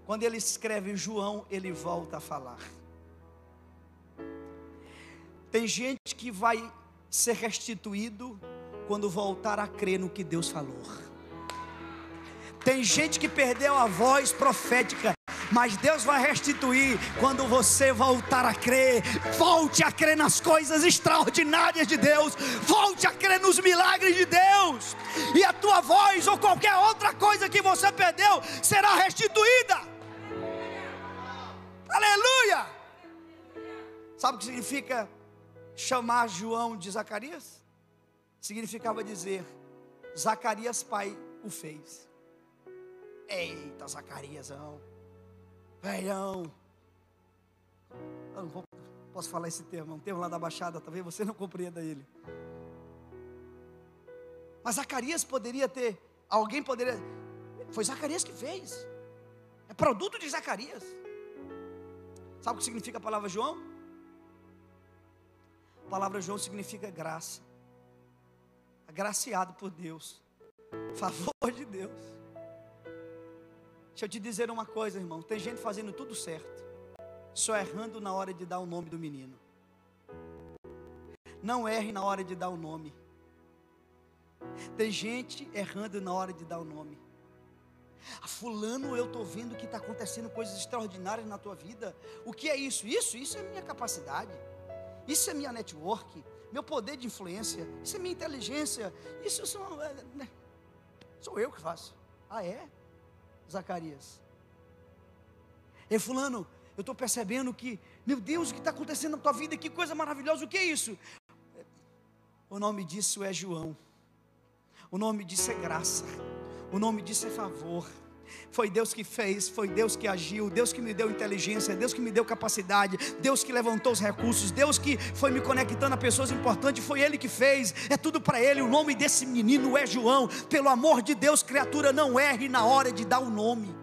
Quando ele escreve João, ele volta a falar. Tem gente que vai ser restituído quando voltar a crer no que Deus falou. Tem gente que perdeu a voz profética mas Deus vai restituir quando você voltar a crer. Volte a crer nas coisas extraordinárias de Deus, volte a crer nos milagres de Deus, e a tua voz ou qualquer outra coisa que você perdeu será restituída. Aleluia! Sabe o que significa chamar João de Zacarias? Significava dizer: Zacarias pai o fez. Eita, Zacariasão velhão. Eu não vou, posso falar esse termo, é um termo lá da Baixada, talvez você não compreenda ele. Mas Zacarias poderia ter, alguém poderia, foi Zacarias que fez, é produto de Zacarias. Sabe o que significa a palavra João? A palavra João significa graça, agraciado por Deus, favor de Deus. Deixa eu te dizer uma coisa, irmão. Tem gente fazendo tudo certo, só errando na hora de dar o nome do menino. Não erre na hora de dar o nome. Tem gente errando na hora de dar o nome. Ah, fulano, eu estou vendo que está acontecendo coisas extraordinárias na tua vida. O que é isso? Isso, isso é minha capacidade. Isso é minha network, meu poder de influência. Isso é minha inteligência. Isso sou, é, né? sou eu que faço. Ah, é? Zacarias. E fulano, eu estou percebendo que, meu Deus, o que está acontecendo na tua vida? Que coisa maravilhosa, o que é isso? O nome disso é João. O nome disso é graça. O nome disso é favor. Foi Deus que fez, foi Deus que agiu, Deus que me deu inteligência, Deus que me deu capacidade, Deus que levantou os recursos, Deus que foi me conectando a pessoas importantes, foi Ele que fez, é tudo para Ele. O nome desse menino é João. Pelo amor de Deus, criatura, não erre na hora de dar o nome.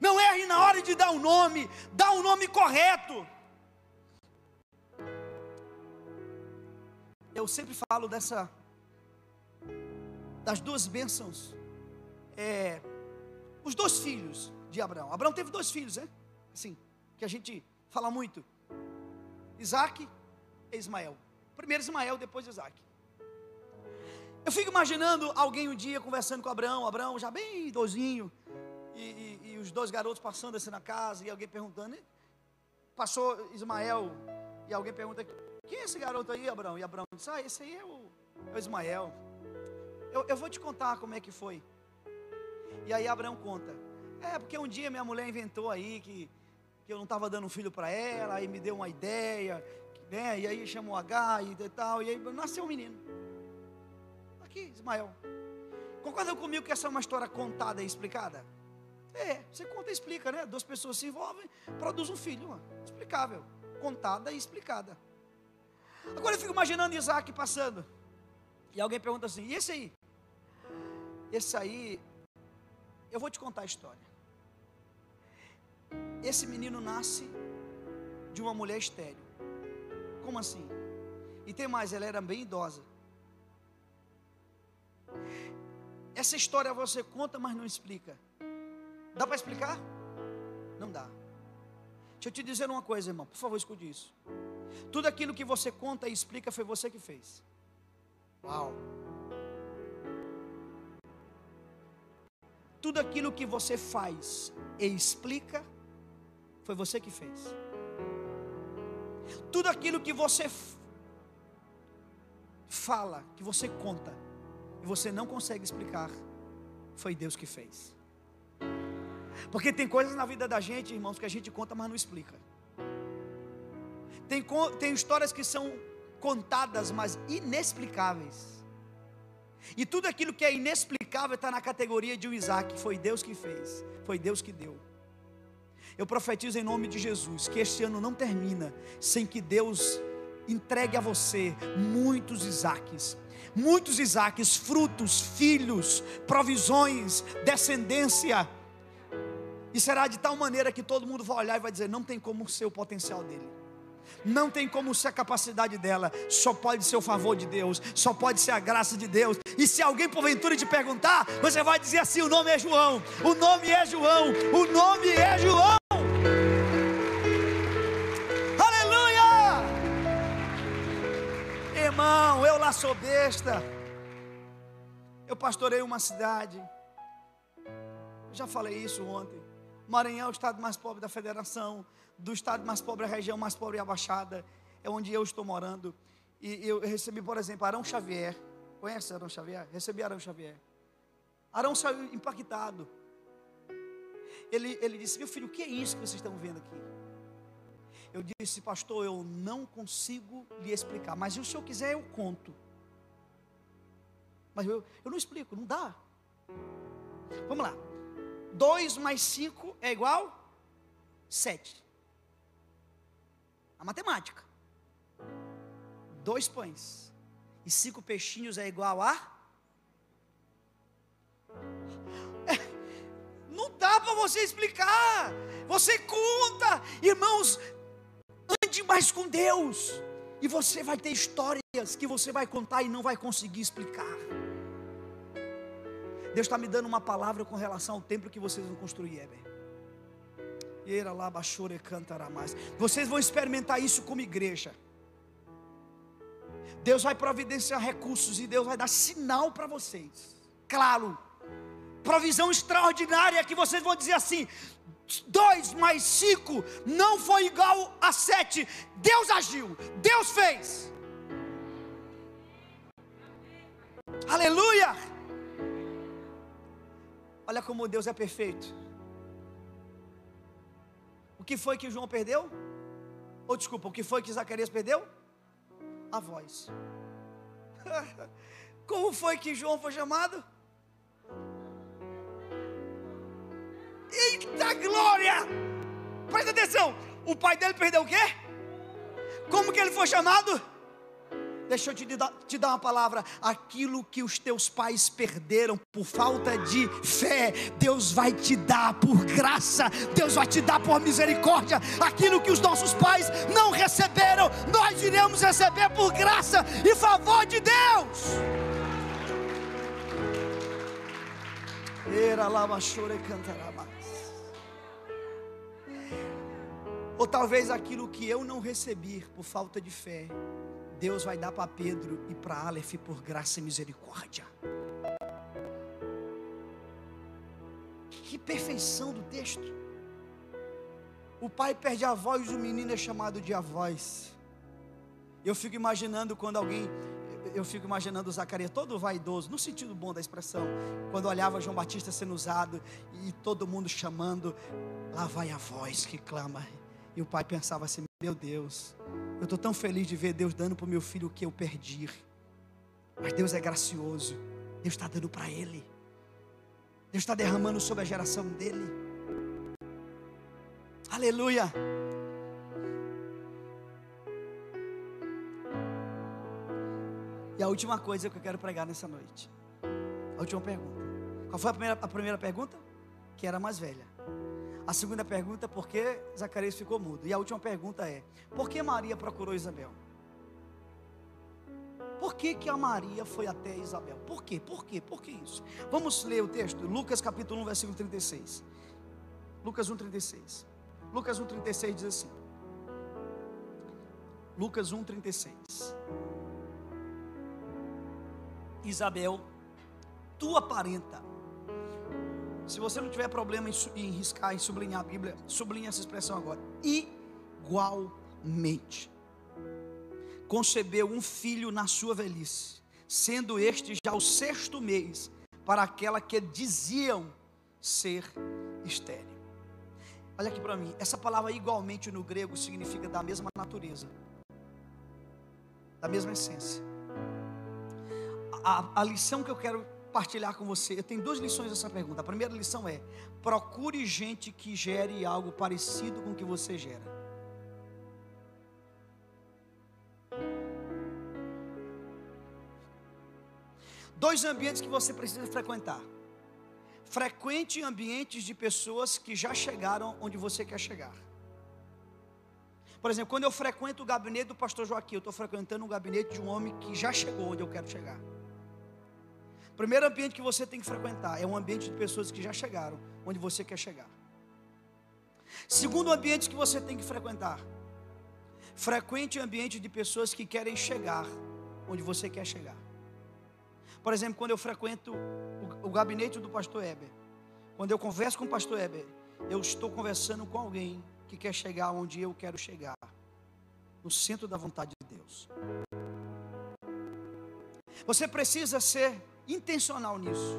Não erre na hora de dar o nome, dá o nome correto. Eu sempre falo dessa das duas bênçãos. É, os dois filhos de Abraão. Abraão teve dois filhos, né? Assim, que a gente fala muito. Isaac e Ismael. Primeiro Ismael, depois Isaac. Eu fico imaginando alguém um dia conversando com Abraão, Abraão já bem idosinho, e, e, e, os dois garotos passando assim na casa, e alguém perguntando, passou Ismael, e alguém pergunta, quem é esse garoto aí, Abraão? E Abraão disse, ah, esse aí é o, é o Ismael. Eu, eu vou te contar como é que foi. E aí Abraão conta, é porque um dia minha mulher inventou aí que, que eu não estava dando um filho para ela, aí me deu uma ideia, né? E aí chamou H e tal, e aí nasceu um menino. Aqui, Ismael. Concorda comigo que essa é uma história contada e explicada? É, você conta e explica, né? Duas pessoas se envolvem, produz um filho, mano. explicável, contada e explicada. Agora eu fico imaginando Isaac passando. E alguém pergunta assim: e esse aí? Esse aí, eu vou te contar a história. Esse menino nasce de uma mulher estéril. Como assim? E tem mais, ela era bem idosa. Essa história você conta, mas não explica. Dá para explicar? Não dá. Deixa eu te dizer uma coisa, irmão. Por favor, escute isso. Tudo aquilo que você conta e explica foi você que fez. Uau. Tudo aquilo que você faz e explica foi você que fez. Tudo aquilo que você fala, que você conta, e você não consegue explicar, foi Deus que fez. Porque tem coisas na vida da gente, irmãos, que a gente conta, mas não explica. Tem, tem histórias que são contadas, mas inexplicáveis. E tudo aquilo que é inexplicável está na categoria de um Isaac. Foi Deus que fez, foi Deus que deu. Eu profetizo em nome de Jesus que este ano não termina sem que Deus entregue a você muitos Isaques, muitos Isaques, frutos, filhos, provisões, descendência. E será de tal maneira que todo mundo vai olhar e vai dizer: não tem como ser o potencial dele. Não tem como ser a capacidade dela, só pode ser o favor de Deus, só pode ser a graça de Deus. E se alguém porventura te perguntar, você vai dizer assim: o nome é João, o nome é João, o nome é João. Aleluia! Irmão, eu lá sou besta. Eu pastorei uma cidade. Eu já falei isso ontem. Maranhão é o estado mais pobre da federação do estado mais pobre, a região mais pobre e abaixada, é onde eu estou morando. E eu recebi, por exemplo, Arão Xavier. Conhece Arão Xavier? Recebi Arão Xavier. Arão saiu impactado. Ele, ele disse: Meu filho, o que é isso que vocês estão vendo aqui? Eu disse, pastor, eu não consigo lhe explicar, mas se o senhor quiser, eu conto. Mas eu, eu não explico, não dá. Vamos lá. 2 mais 5 é igual? 7 a matemática. Dois pães e cinco peixinhos é igual a. Não dá para você explicar. Você conta, irmãos, ande mais com Deus. E você vai ter histórias que você vai contar e não vai conseguir explicar. Deus está me dando uma palavra com relação ao templo que vocês vão construir, Heber. Vocês vão experimentar isso como igreja. Deus vai providenciar recursos e Deus vai dar sinal para vocês. Claro, provisão extraordinária que vocês vão dizer assim: dois mais cinco não foi igual a sete. Deus agiu, Deus fez. Aleluia! Olha como Deus é perfeito. O que foi que João perdeu? Ou desculpa, o que foi que Zacarias perdeu? A voz. Como foi que João foi chamado? Eita glória! Presta atenção. O pai dele perdeu o quê? Como que ele foi chamado? Deixa eu te dar, te dar uma palavra. Aquilo que os teus pais perderam por falta de fé, Deus vai te dar por graça, Deus vai te dar por misericórdia. Aquilo que os nossos pais não receberam, nós iremos receber por graça e favor de Deus. Era chore. Ou talvez aquilo que eu não recebi por falta de fé, Deus vai dar para Pedro e para Aleph por graça e misericórdia. Que perfeição do texto. O pai perde a voz, o menino é chamado de avós. Eu fico imaginando quando alguém, eu fico imaginando Zacarias todo vaidoso, no sentido bom da expressão, quando olhava João Batista sendo usado e todo mundo chamando, lá vai a voz que clama. E o pai pensava assim: meu Deus, eu estou tão feliz de ver Deus dando para o meu filho o que eu perdi. Mas Deus é gracioso, Deus está dando para ele, Deus está derramando sobre a geração dele. Aleluia. E a última coisa que eu quero pregar nessa noite. A última pergunta. Qual foi a primeira, a primeira pergunta? Que era mais velha. A segunda pergunta, por que Zacarias ficou mudo? E a última pergunta é: por que Maria procurou Isabel? Por que, que a Maria foi até Isabel? Por quê? Por quê? Por que isso? Vamos ler o texto, Lucas capítulo 1, versículo 36. Lucas 1, 36. Lucas 1, 36 diz assim. Lucas 1, 36. Isabel, tua parenta, se você não tiver problema em, riscar, em sublinhar a Bíblia, sublinha essa expressão agora. Igualmente. Concebeu um filho na sua velhice, sendo este já o sexto mês para aquela que diziam ser estéril. Olha aqui para mim, essa palavra igualmente no grego significa da mesma natureza, da mesma essência. A, a lição que eu quero partilhar com você. Eu tenho duas lições dessa pergunta. A primeira lição é: procure gente que gere algo parecido com o que você gera. Dois ambientes que você precisa frequentar. Frequente ambientes de pessoas que já chegaram onde você quer chegar. Por exemplo, quando eu frequento o gabinete do pastor Joaquim, eu estou frequentando o gabinete de um homem que já chegou onde eu quero chegar. O primeiro ambiente que você tem que frequentar é um ambiente de pessoas que já chegaram onde você quer chegar. Segundo ambiente que você tem que frequentar, frequente ambiente de pessoas que querem chegar onde você quer chegar. Por exemplo, quando eu frequento o, o gabinete do pastor Heber, quando eu converso com o pastor Heber, eu estou conversando com alguém que quer chegar onde eu quero chegar, no centro da vontade de Deus. Você precisa ser intencional nisso.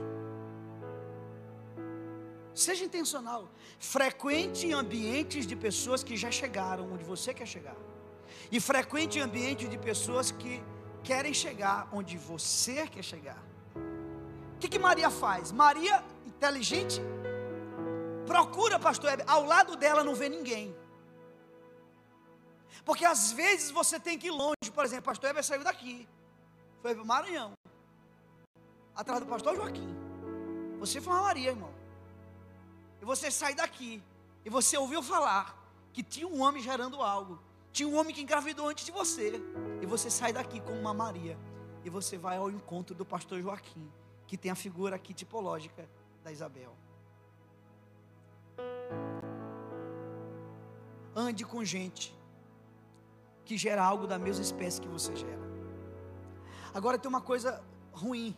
Seja intencional. Frequente ambientes de pessoas que já chegaram onde você quer chegar. E frequente ambientes de pessoas que querem chegar onde você quer chegar. O que, que Maria faz? Maria, inteligente, procura, pastor Heber, ao lado dela não vê ninguém. Porque às vezes você tem que ir longe, por exemplo, pastor Heber saiu daqui, foi para o Maranhão atrás do pastor Joaquim. Você foi uma Maria, irmão. E você sai daqui e você ouviu falar que tinha um homem gerando algo. Tinha um homem que engravidou antes de você. E você sai daqui como uma Maria. E você vai ao encontro do pastor Joaquim, que tem a figura aqui tipológica da Isabel. Ande com gente que gera algo da mesma espécie que você gera. Agora tem uma coisa ruim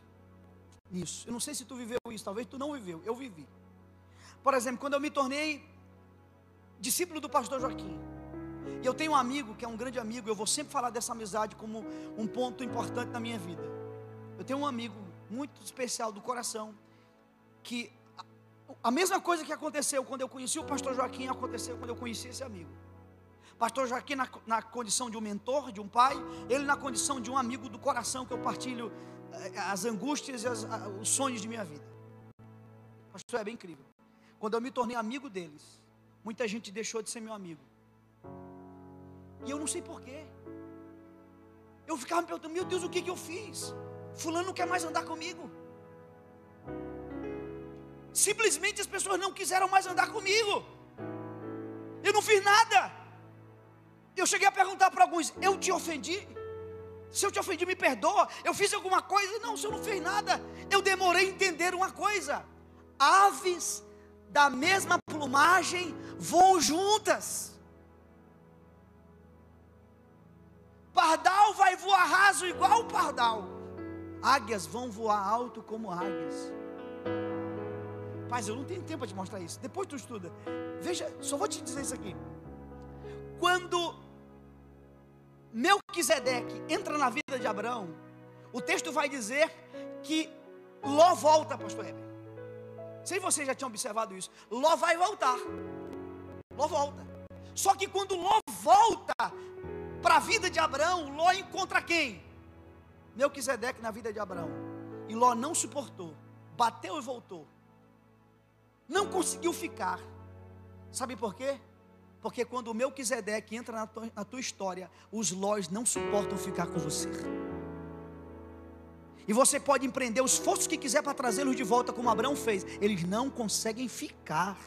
nisso. Eu não sei se tu viveu isso, talvez tu não viveu, eu vivi. Por exemplo, quando eu me tornei discípulo do pastor Joaquim, e eu tenho um amigo que é um grande amigo, eu vou sempre falar dessa amizade como um ponto importante na minha vida. Eu tenho um amigo muito especial do coração, que a mesma coisa que aconteceu quando eu conheci o pastor Joaquim aconteceu quando eu conheci esse amigo. Pastor Joaquim na, na condição de um mentor, de um pai, ele na condição de um amigo do coração que eu partilho eh, as angústias e as, os sonhos de minha vida. Pastor, é bem incrível. Quando eu me tornei amigo deles, muita gente deixou de ser meu amigo. E eu não sei porquê. Eu ficava me perguntando, meu Deus, o que, que eu fiz? Fulano não quer mais andar comigo. Simplesmente as pessoas não quiseram mais andar comigo. Eu não fiz nada. Eu cheguei a perguntar para alguns: Eu te ofendi? Se eu te ofendi, me perdoa. Eu fiz alguma coisa? Não, o senhor não fez nada. Eu demorei a entender uma coisa: aves da mesma plumagem voam juntas. Pardal vai voar raso igual o pardal. Águias vão voar alto como águias. Paz, eu não tenho tempo para te mostrar isso. Depois tu estuda. Veja, só vou te dizer isso aqui. Quando Melquisedeque entra na vida de Abraão, o texto vai dizer que Ló volta, pastor Heber. Sei se você já tinha observado isso. Ló vai voltar. Ló volta. Só que quando Ló volta para a vida de Abraão, Ló encontra quem? Melquisedeque na vida de Abraão. E Ló não suportou. Bateu e voltou. Não conseguiu ficar. Sabe por quê? Porque quando o Melquisedeque entra na tua, na tua história, os Lós não suportam ficar com você. E você pode empreender os esforços que quiser para trazê-los de volta, como Abraão fez. Eles não conseguem ficar.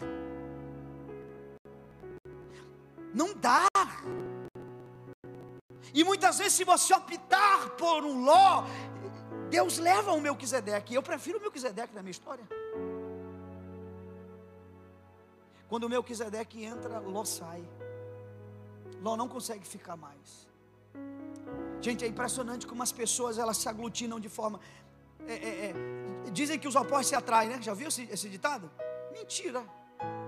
Não dá. E muitas vezes, se você optar por um Ló, Deus leva o Melquisedeque. Eu prefiro o Melquisedeque na minha história. Quando o Melquisedeque entra, Ló sai. Ló não consegue ficar mais. Gente, é impressionante como as pessoas elas se aglutinam de forma. É, é, é, dizem que os opostos se atraem, né? Já viu esse, esse ditado? Mentira.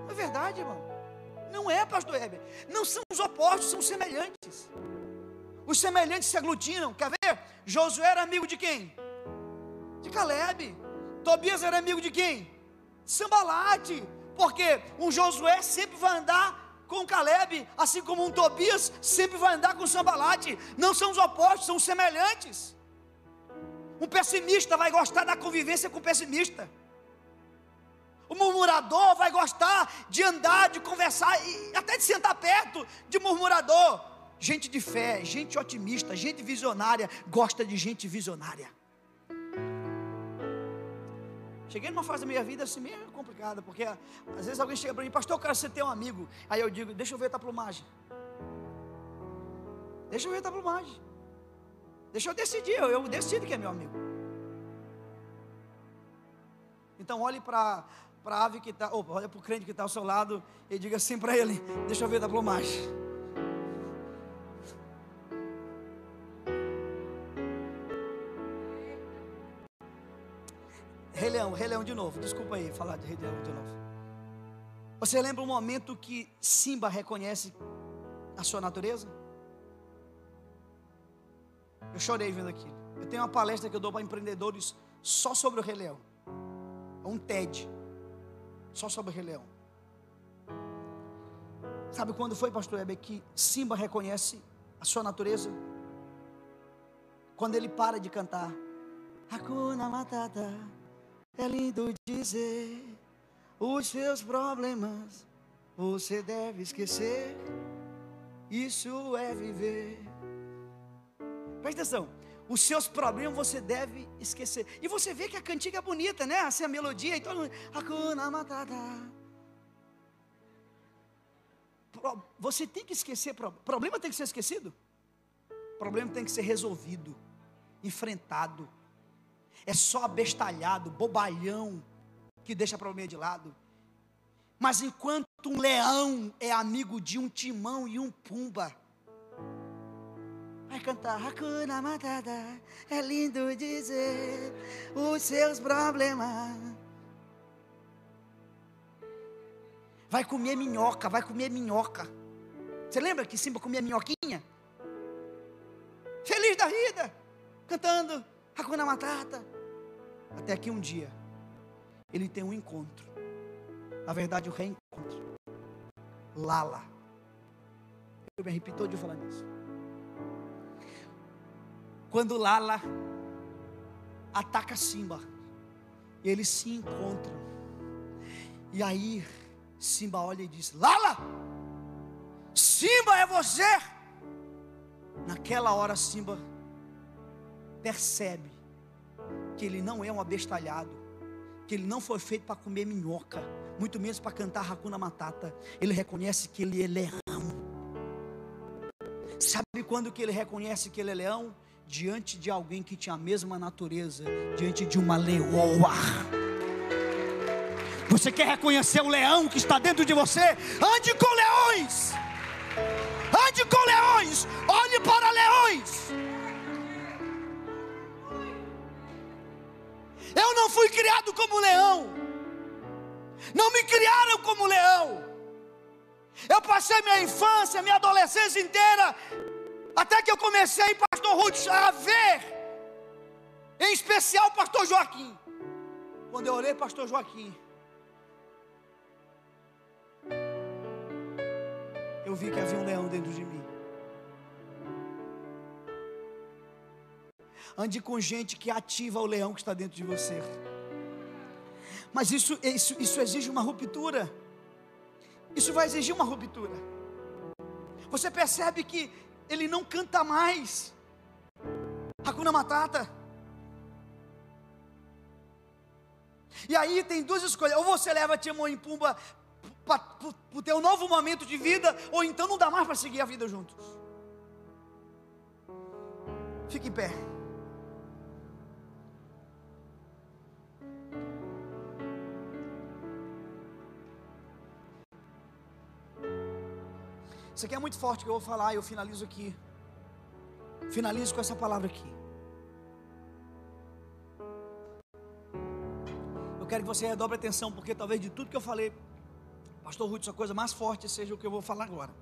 Não é verdade, irmão. Não é, pastor Heber. Não são os opostos, são os semelhantes. Os semelhantes se aglutinam. Quer ver? Josué era amigo de quem? De Caleb. Tobias era amigo de quem? Sambalate. Porque um Josué sempre vai andar com Caleb, assim como um Tobias sempre vai andar com Sambalate. Não são os opostos, são semelhantes. Um pessimista vai gostar da convivência com o pessimista. O murmurador vai gostar de andar, de conversar e até de sentar perto de murmurador. Gente de fé, gente otimista, gente visionária, gosta de gente visionária. Cheguei numa fase da minha vida assim meio complicada, porque às vezes alguém chega para mim, pastor, eu quero ter um amigo. Aí eu digo, deixa eu ver a plumagem. Deixa eu ver a plumagem. Deixa eu decidir, eu, eu decido que é meu amigo. Então olhe para a ave que está, olha para o crente que está ao seu lado e diga assim para ele, deixa eu ver a plumagem. Leão, Rei Leão de novo. Desculpa aí falar de Rei Leão de novo. Você lembra o momento que Simba reconhece a sua natureza? Eu chorei vendo aquilo. Eu tenho uma palestra que eu dou para empreendedores só sobre o Rei Leão. É um TED. Só sobre o Rei Leão. Sabe quando foi, pastor Heber, que Simba reconhece a sua natureza? Quando ele para de cantar. Hakuna Matata. É lindo dizer os seus problemas você deve esquecer. Isso é viver. Presta atenção. Os seus problemas você deve esquecer. E você vê que a cantiga é bonita, né? Assim a melodia e todo mundo. Você tem que esquecer. Problema tem que ser esquecido. Problema tem que ser resolvido, enfrentado é só abestalhado, bobalhão, que deixa problema de lado. Mas enquanto um leão é amigo de um timão e um pumba, vai cantar Hakuna Matata, é lindo dizer os seus problemas. Vai comer minhoca, vai comer minhoca. Você lembra que Simba comia minhoquinha? Feliz da vida, cantando Hakuna Matata. Até que um dia ele tem um encontro. Na verdade, o reencontro. Lala. Eu me arrepio de falar nisso. Quando Lala ataca Simba, eles se encontram. E aí Simba olha e diz: Lala, Simba é você. Naquela hora Simba percebe que ele não é um abestalhado, que ele não foi feito para comer minhoca, muito menos para cantar racuna matata. Ele reconhece que ele é leão. Sabe quando que ele reconhece que ele é leão? Diante de alguém que tinha a mesma natureza, diante de uma leoa. Você quer reconhecer o leão que está dentro de você? Ande com leões. Ande com leões. Olhe para Eu não fui criado como leão. Não me criaram como leão. Eu passei minha infância, minha adolescência inteira, até que eu comecei, pastor Ruth, a ver, em especial pastor Joaquim. Quando eu orei, pastor Joaquim, eu vi que havia um leão dentro de mim. Ande com gente que ativa o leão que está dentro de você. Mas isso, isso, isso exige uma ruptura. Isso vai exigir uma ruptura. Você percebe que ele não canta mais. Hakuna Matata. E aí tem duas escolhas: ou você leva Timão e Pumba para o teu novo momento de vida, ou então não dá mais para seguir a vida juntos. Fique em pé. Isso aqui é muito forte que eu vou falar e eu finalizo aqui. Finalizo com essa palavra aqui. Eu quero que você redobre atenção, porque talvez de tudo que eu falei, Pastor Ruth, a coisa mais forte seja o que eu vou falar agora.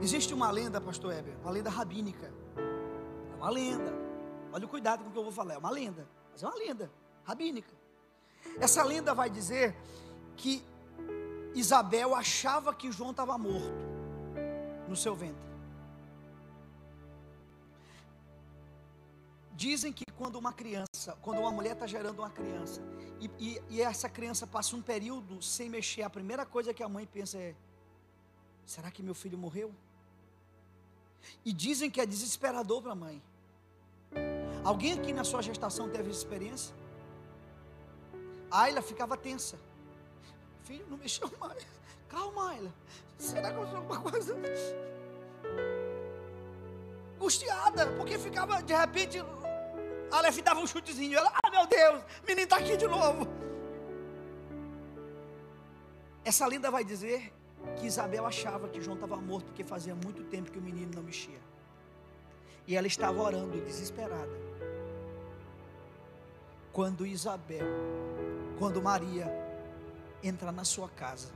Existe uma lenda, Pastor Heber, uma lenda rabínica. É uma lenda. Olha o cuidado com o que eu vou falar. É uma lenda, mas é uma lenda rabínica. Essa lenda vai dizer que Isabel achava que João estava morto no seu ventre. Dizem que quando uma criança, quando uma mulher está gerando uma criança, e, e, e, essa criança passa um período sem mexer, a primeira coisa que a mãe pensa é: será que meu filho morreu? E dizem que é desesperador para a mãe. Alguém aqui na sua gestação teve essa experiência? Ayla ficava tensa. Filho, não mexeu mais. Calma, Ayla. Será que aconteceu alguma coisa? Angustiada, porque ficava de repente Aleph dava um chutezinho. Ela, ah, meu Deus, menino está aqui de novo. Essa lenda vai dizer que Isabel achava que João estava morto porque fazia muito tempo que o menino não mexia. E ela estava orando desesperada. Quando Isabel, quando Maria entra na sua casa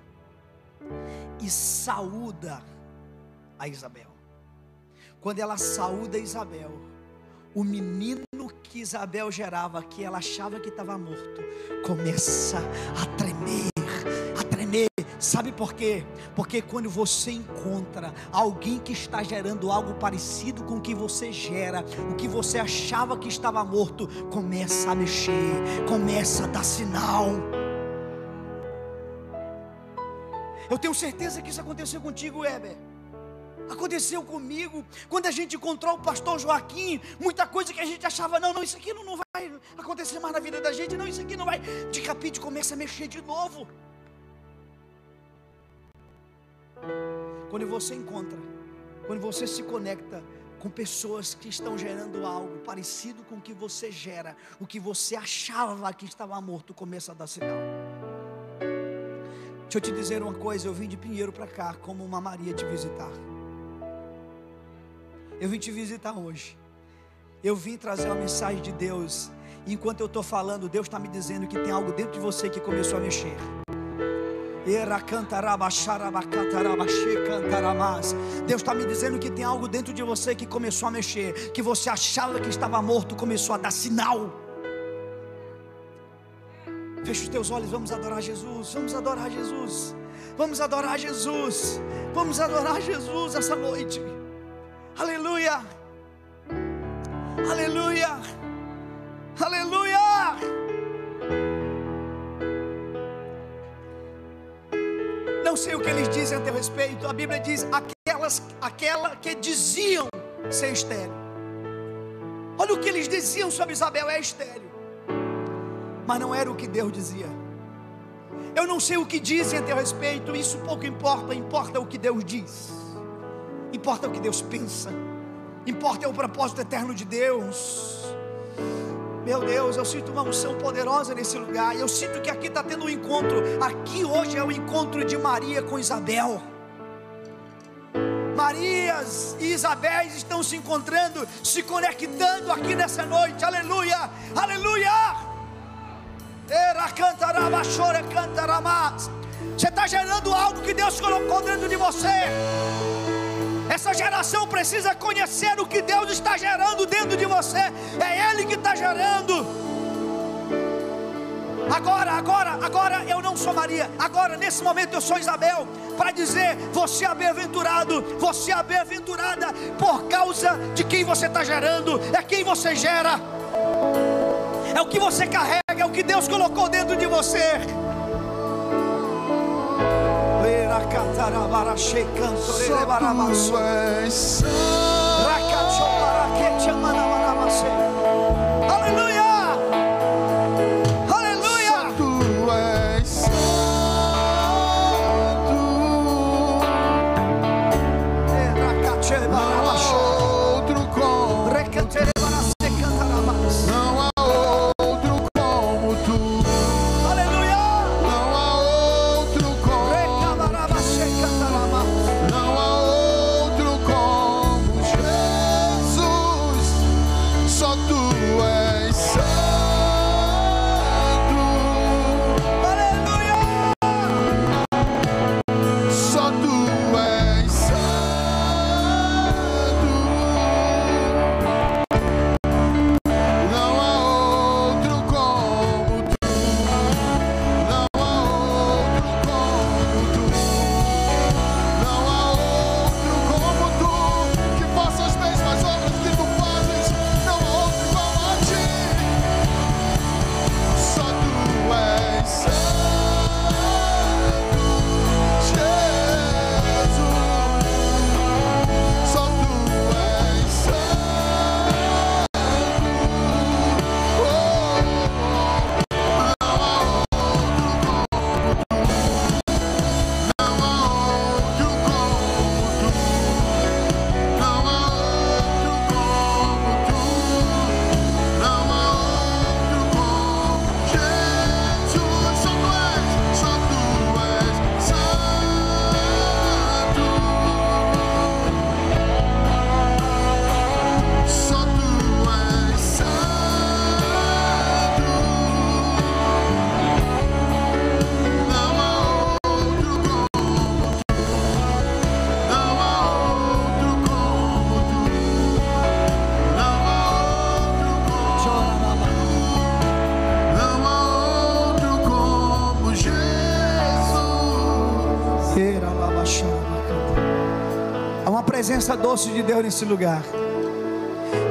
e saúda a Isabel. Quando ela saúda Isabel, o menino que Isabel gerava, que ela achava que estava morto, começa a tremer, a tremer. Sabe por quê? Porque quando você encontra alguém que está gerando algo parecido com o que você gera, o que você achava que estava morto, começa a mexer, começa a dar sinal. Eu tenho certeza que isso aconteceu contigo, Heber. Aconteceu comigo, quando a gente encontrou o pastor Joaquim, muita coisa que a gente achava, não, não, isso aqui não vai acontecer mais na vida da gente, não, isso aqui não vai. De capítulo começa a mexer de novo. Quando você encontra, quando você se conecta com pessoas que estão gerando algo parecido com o que você gera, o que você achava que estava morto, começa a dar sinal. Deixa eu te dizer uma coisa, eu vim de Pinheiro para cá como uma Maria te visitar. Eu vim te visitar hoje. Eu vim trazer uma mensagem de Deus. E enquanto eu estou falando, Deus está me dizendo que tem algo dentro de você que começou a mexer. Deus está me dizendo que tem algo dentro de você que começou a mexer, que você achava que estava morto, começou a dar sinal. Feche os teus olhos, vamos adorar Jesus, vamos adorar Jesus, vamos adorar Jesus, vamos adorar Jesus essa noite. Aleluia. Aleluia. Aleluia. Não sei o que eles dizem a teu respeito. A Bíblia diz aquelas aquela que diziam ser estéreo. Olha o que eles diziam sobre Isabel: é estéreo. Mas não era o que Deus dizia. Eu não sei o que dizem a teu respeito, isso pouco importa, importa o que Deus diz, importa o que Deus pensa, importa o propósito eterno de Deus. Meu Deus, eu sinto uma unção poderosa nesse lugar. Eu sinto que aqui está tendo um encontro. Aqui hoje é o encontro de Maria com Isabel. Marias e Isabéis estão se encontrando, se conectando aqui nessa noite. Aleluia, aleluia. Você está gerando algo que Deus colocou dentro de você. Essa geração precisa conhecer o que Deus está gerando dentro de você. É Ele que está gerando. Agora, agora, agora eu não sou Maria. Agora, nesse momento, eu sou Isabel. Para dizer: você é bem-aventurado, você é bem-aventurada por causa de quem você está gerando. É quem você gera é o que você carrega, é o que Deus colocou dentro de você. Aleluia. Presença doce de Deus nesse lugar.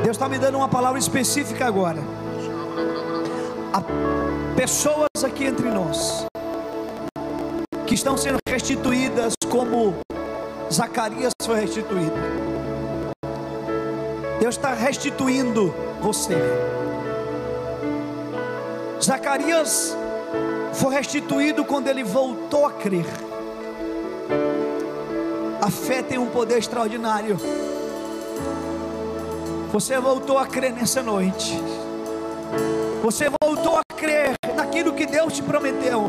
Deus está me dando uma palavra específica agora. Há pessoas aqui entre nós que estão sendo restituídas como Zacarias foi restituído. Deus está restituindo você. Zacarias foi restituído quando ele voltou a crer. A fé tem um poder extraordinário. Você voltou a crer nessa noite. Você voltou a crer naquilo que Deus te prometeu.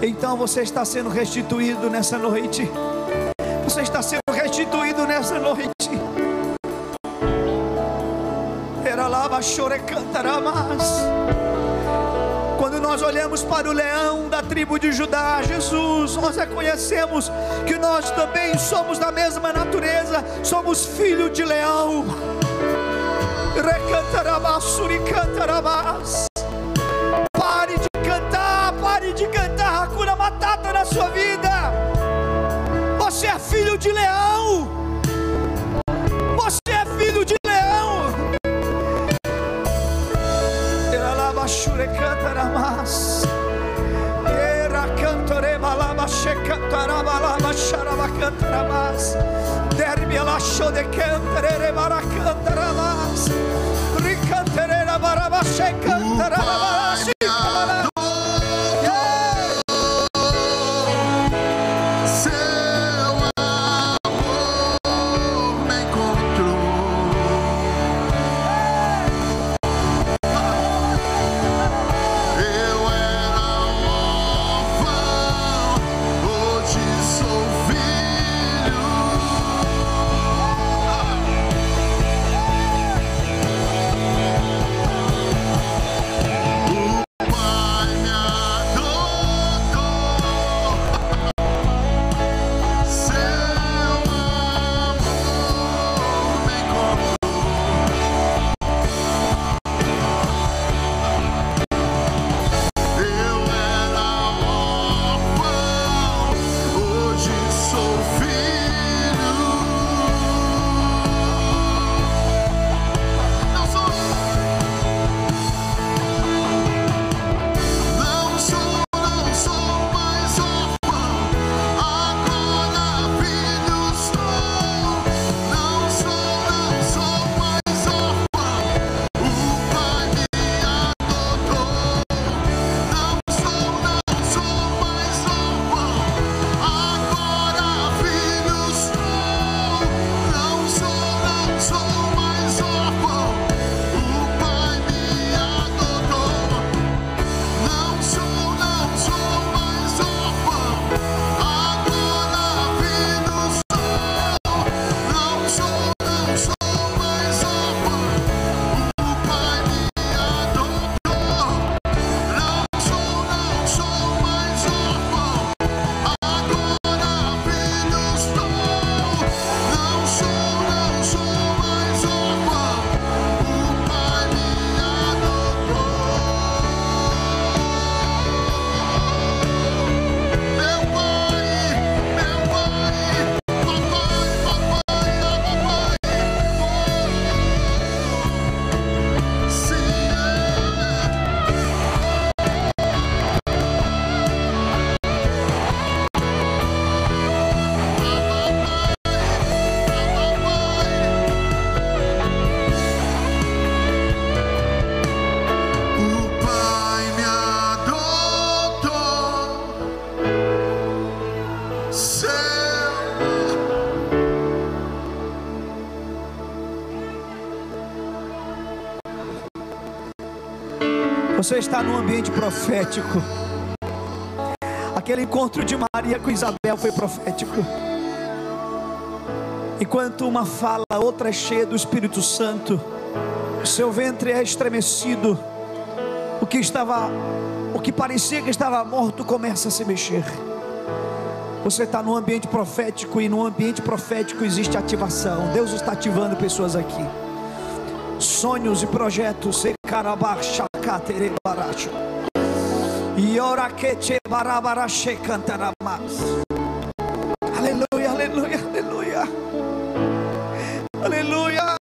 Então você está sendo restituído nessa noite. Você está sendo restituído nessa noite. Era lá, chore cantarás. Quando nós olhamos para o leão da tribo de Judá, Jesus, nós reconhecemos que nós também somos da mesma natureza, somos filho de leão. Pare de cantar, pare de cantar Hakuna Matata na sua vida. Você é filho de leão. bashure cataramás. Era cantore balaba she catarabalaba sharaba cataramás. Derbi lascio de cantere bara cantaramás. Ricantere la baraba she cantaramás. Você está num ambiente profético. Aquele encontro de Maria com Isabel foi profético. Enquanto uma fala, outra é cheia do Espírito Santo, seu ventre é estremecido. O que estava, o que parecia que estava morto começa a se mexer. Você está num ambiente profético e no ambiente profético existe ativação. Deus está ativando pessoas aqui. Sonhos e projetos, katere baracho. E ora que te barabarache cantaramas. Aleluia, aleluia, aleluia. Aleluia.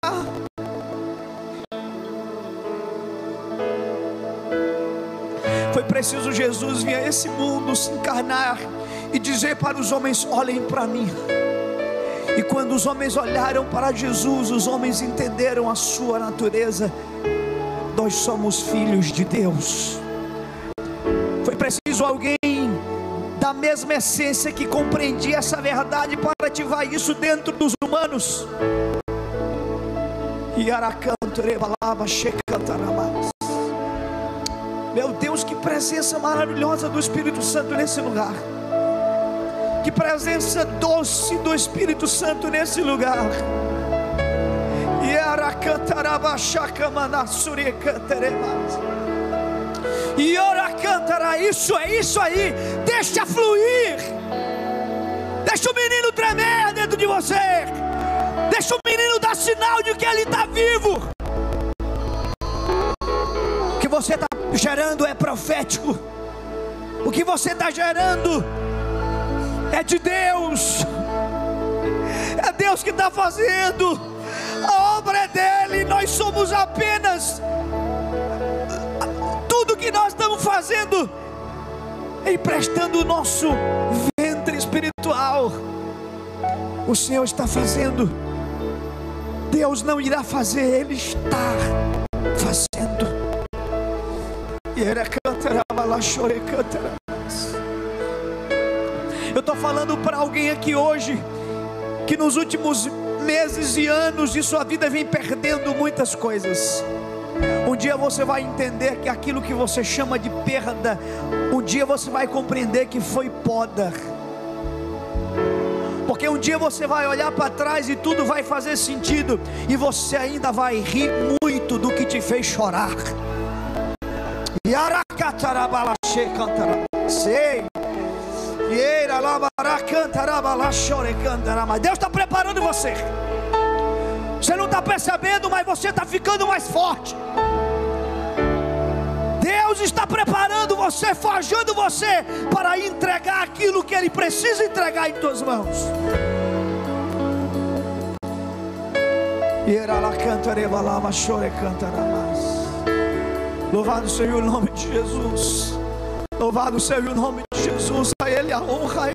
Foi preciso Jesus vir a esse mundo se encarnar e dizer para os homens: olhem para mim. E quando os homens olharam para Jesus, os homens entenderam a sua natureza nós somos filhos de Deus. Foi preciso alguém da mesma essência que compreendia essa verdade para ativar isso dentro dos humanos. Meu Deus, que presença maravilhosa do Espírito Santo nesse lugar. Que presença doce do Espírito Santo nesse lugar. E ora cantará, isso é isso aí, deixa fluir, deixa o menino tremer dentro de você, deixa o menino dar sinal de que ele está vivo. O que você está gerando é profético, o que você está gerando é de Deus, é Deus que está fazendo a obra é dele, nós somos apenas tudo que nós estamos fazendo, emprestando o nosso ventre espiritual. o Senhor está fazendo. Deus não irá fazer, Ele está fazendo. Eu estou falando para alguém aqui hoje que nos últimos meses e anos de sua vida vem perdendo muitas coisas. Um dia você vai entender que aquilo que você chama de perda, um dia você vai compreender que foi poda. Porque um dia você vai olhar para trás e tudo vai fazer sentido, e você ainda vai rir muito do que te fez chorar. Sei. Deus está preparando você. Você não está percebendo, mas você está ficando mais forte. Deus está preparando você, forjando você para entregar aquilo que Ele precisa entregar em tuas mãos. Louvado seja o nome de Jesus. Louvado seja o nome de Jesus. A Ele a honra, a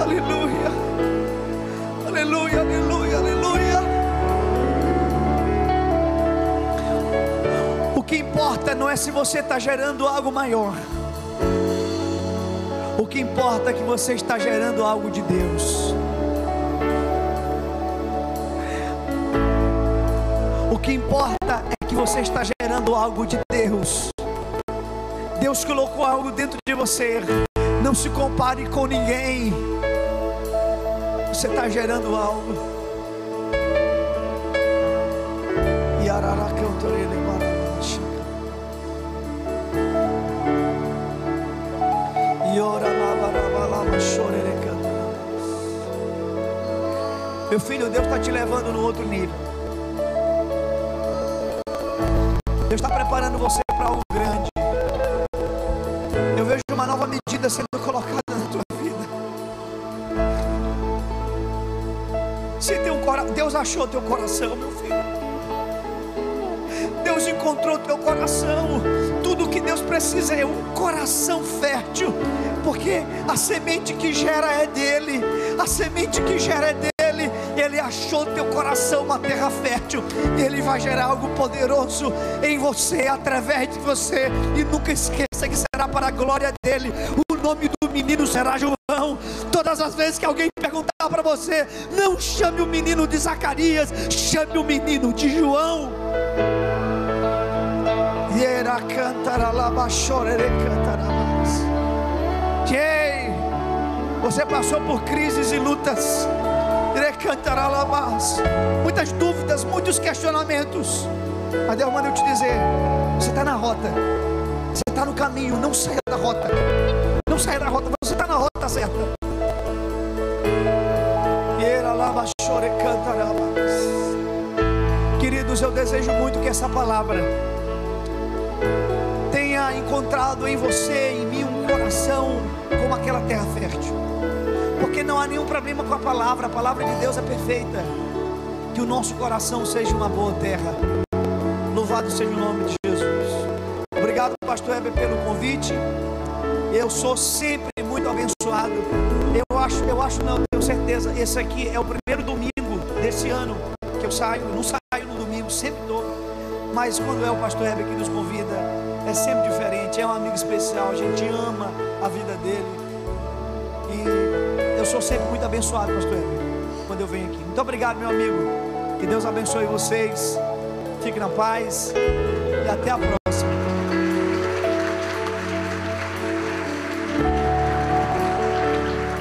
Aleluia. Aleluia, aleluia, aleluia. O que importa não é se você está gerando algo maior. O que importa é que você está gerando algo de Deus. O que importa é que você está gerando algo de Deus. Deus colocou algo dentro de você. Não se compare com ninguém. Você está gerando algo. E Meu filho, Deus está te levando no outro nível. Deus está preparando você para algo achou teu coração, meu filho. Deus encontrou teu coração. Tudo que Deus precisa é um coração fértil, porque a semente que gera é dele. A semente que gera é dele. Ele achou teu coração uma terra fértil, Ele vai gerar algo poderoso em você, através de você, e nunca esqueça que será para a glória dele. O nome do menino será João. Todas as vezes que alguém perguntar para você, não chame o menino de Zacarias, chame o menino de João. Você passou por crises e lutas muitas dúvidas, muitos questionamentos. Mas Deus manda eu te dizer: você está na rota, você está no caminho, não saia da rota, não saia da rota, você está na rota certa. Queridos, eu desejo muito que essa palavra tenha encontrado em você, em mim, um coração como aquela terra fértil porque não há nenhum problema com a palavra, a palavra de Deus é perfeita. Que o nosso coração seja uma boa terra. Louvado seja o nome de Jesus. Obrigado, Pastor Heber, pelo convite. Eu sou sempre muito abençoado. Eu acho, eu acho, não, tenho certeza. Esse aqui é o primeiro domingo desse ano que eu saio. Não saio no domingo, sempre estou. Mas quando é o Pastor Heber que nos convida, é sempre diferente. É um amigo especial. A gente ama a vida dele sou sempre muito abençoado, pastor quando eu venho aqui. Muito obrigado, meu amigo. Que Deus abençoe vocês. Fique na paz. E até a próxima.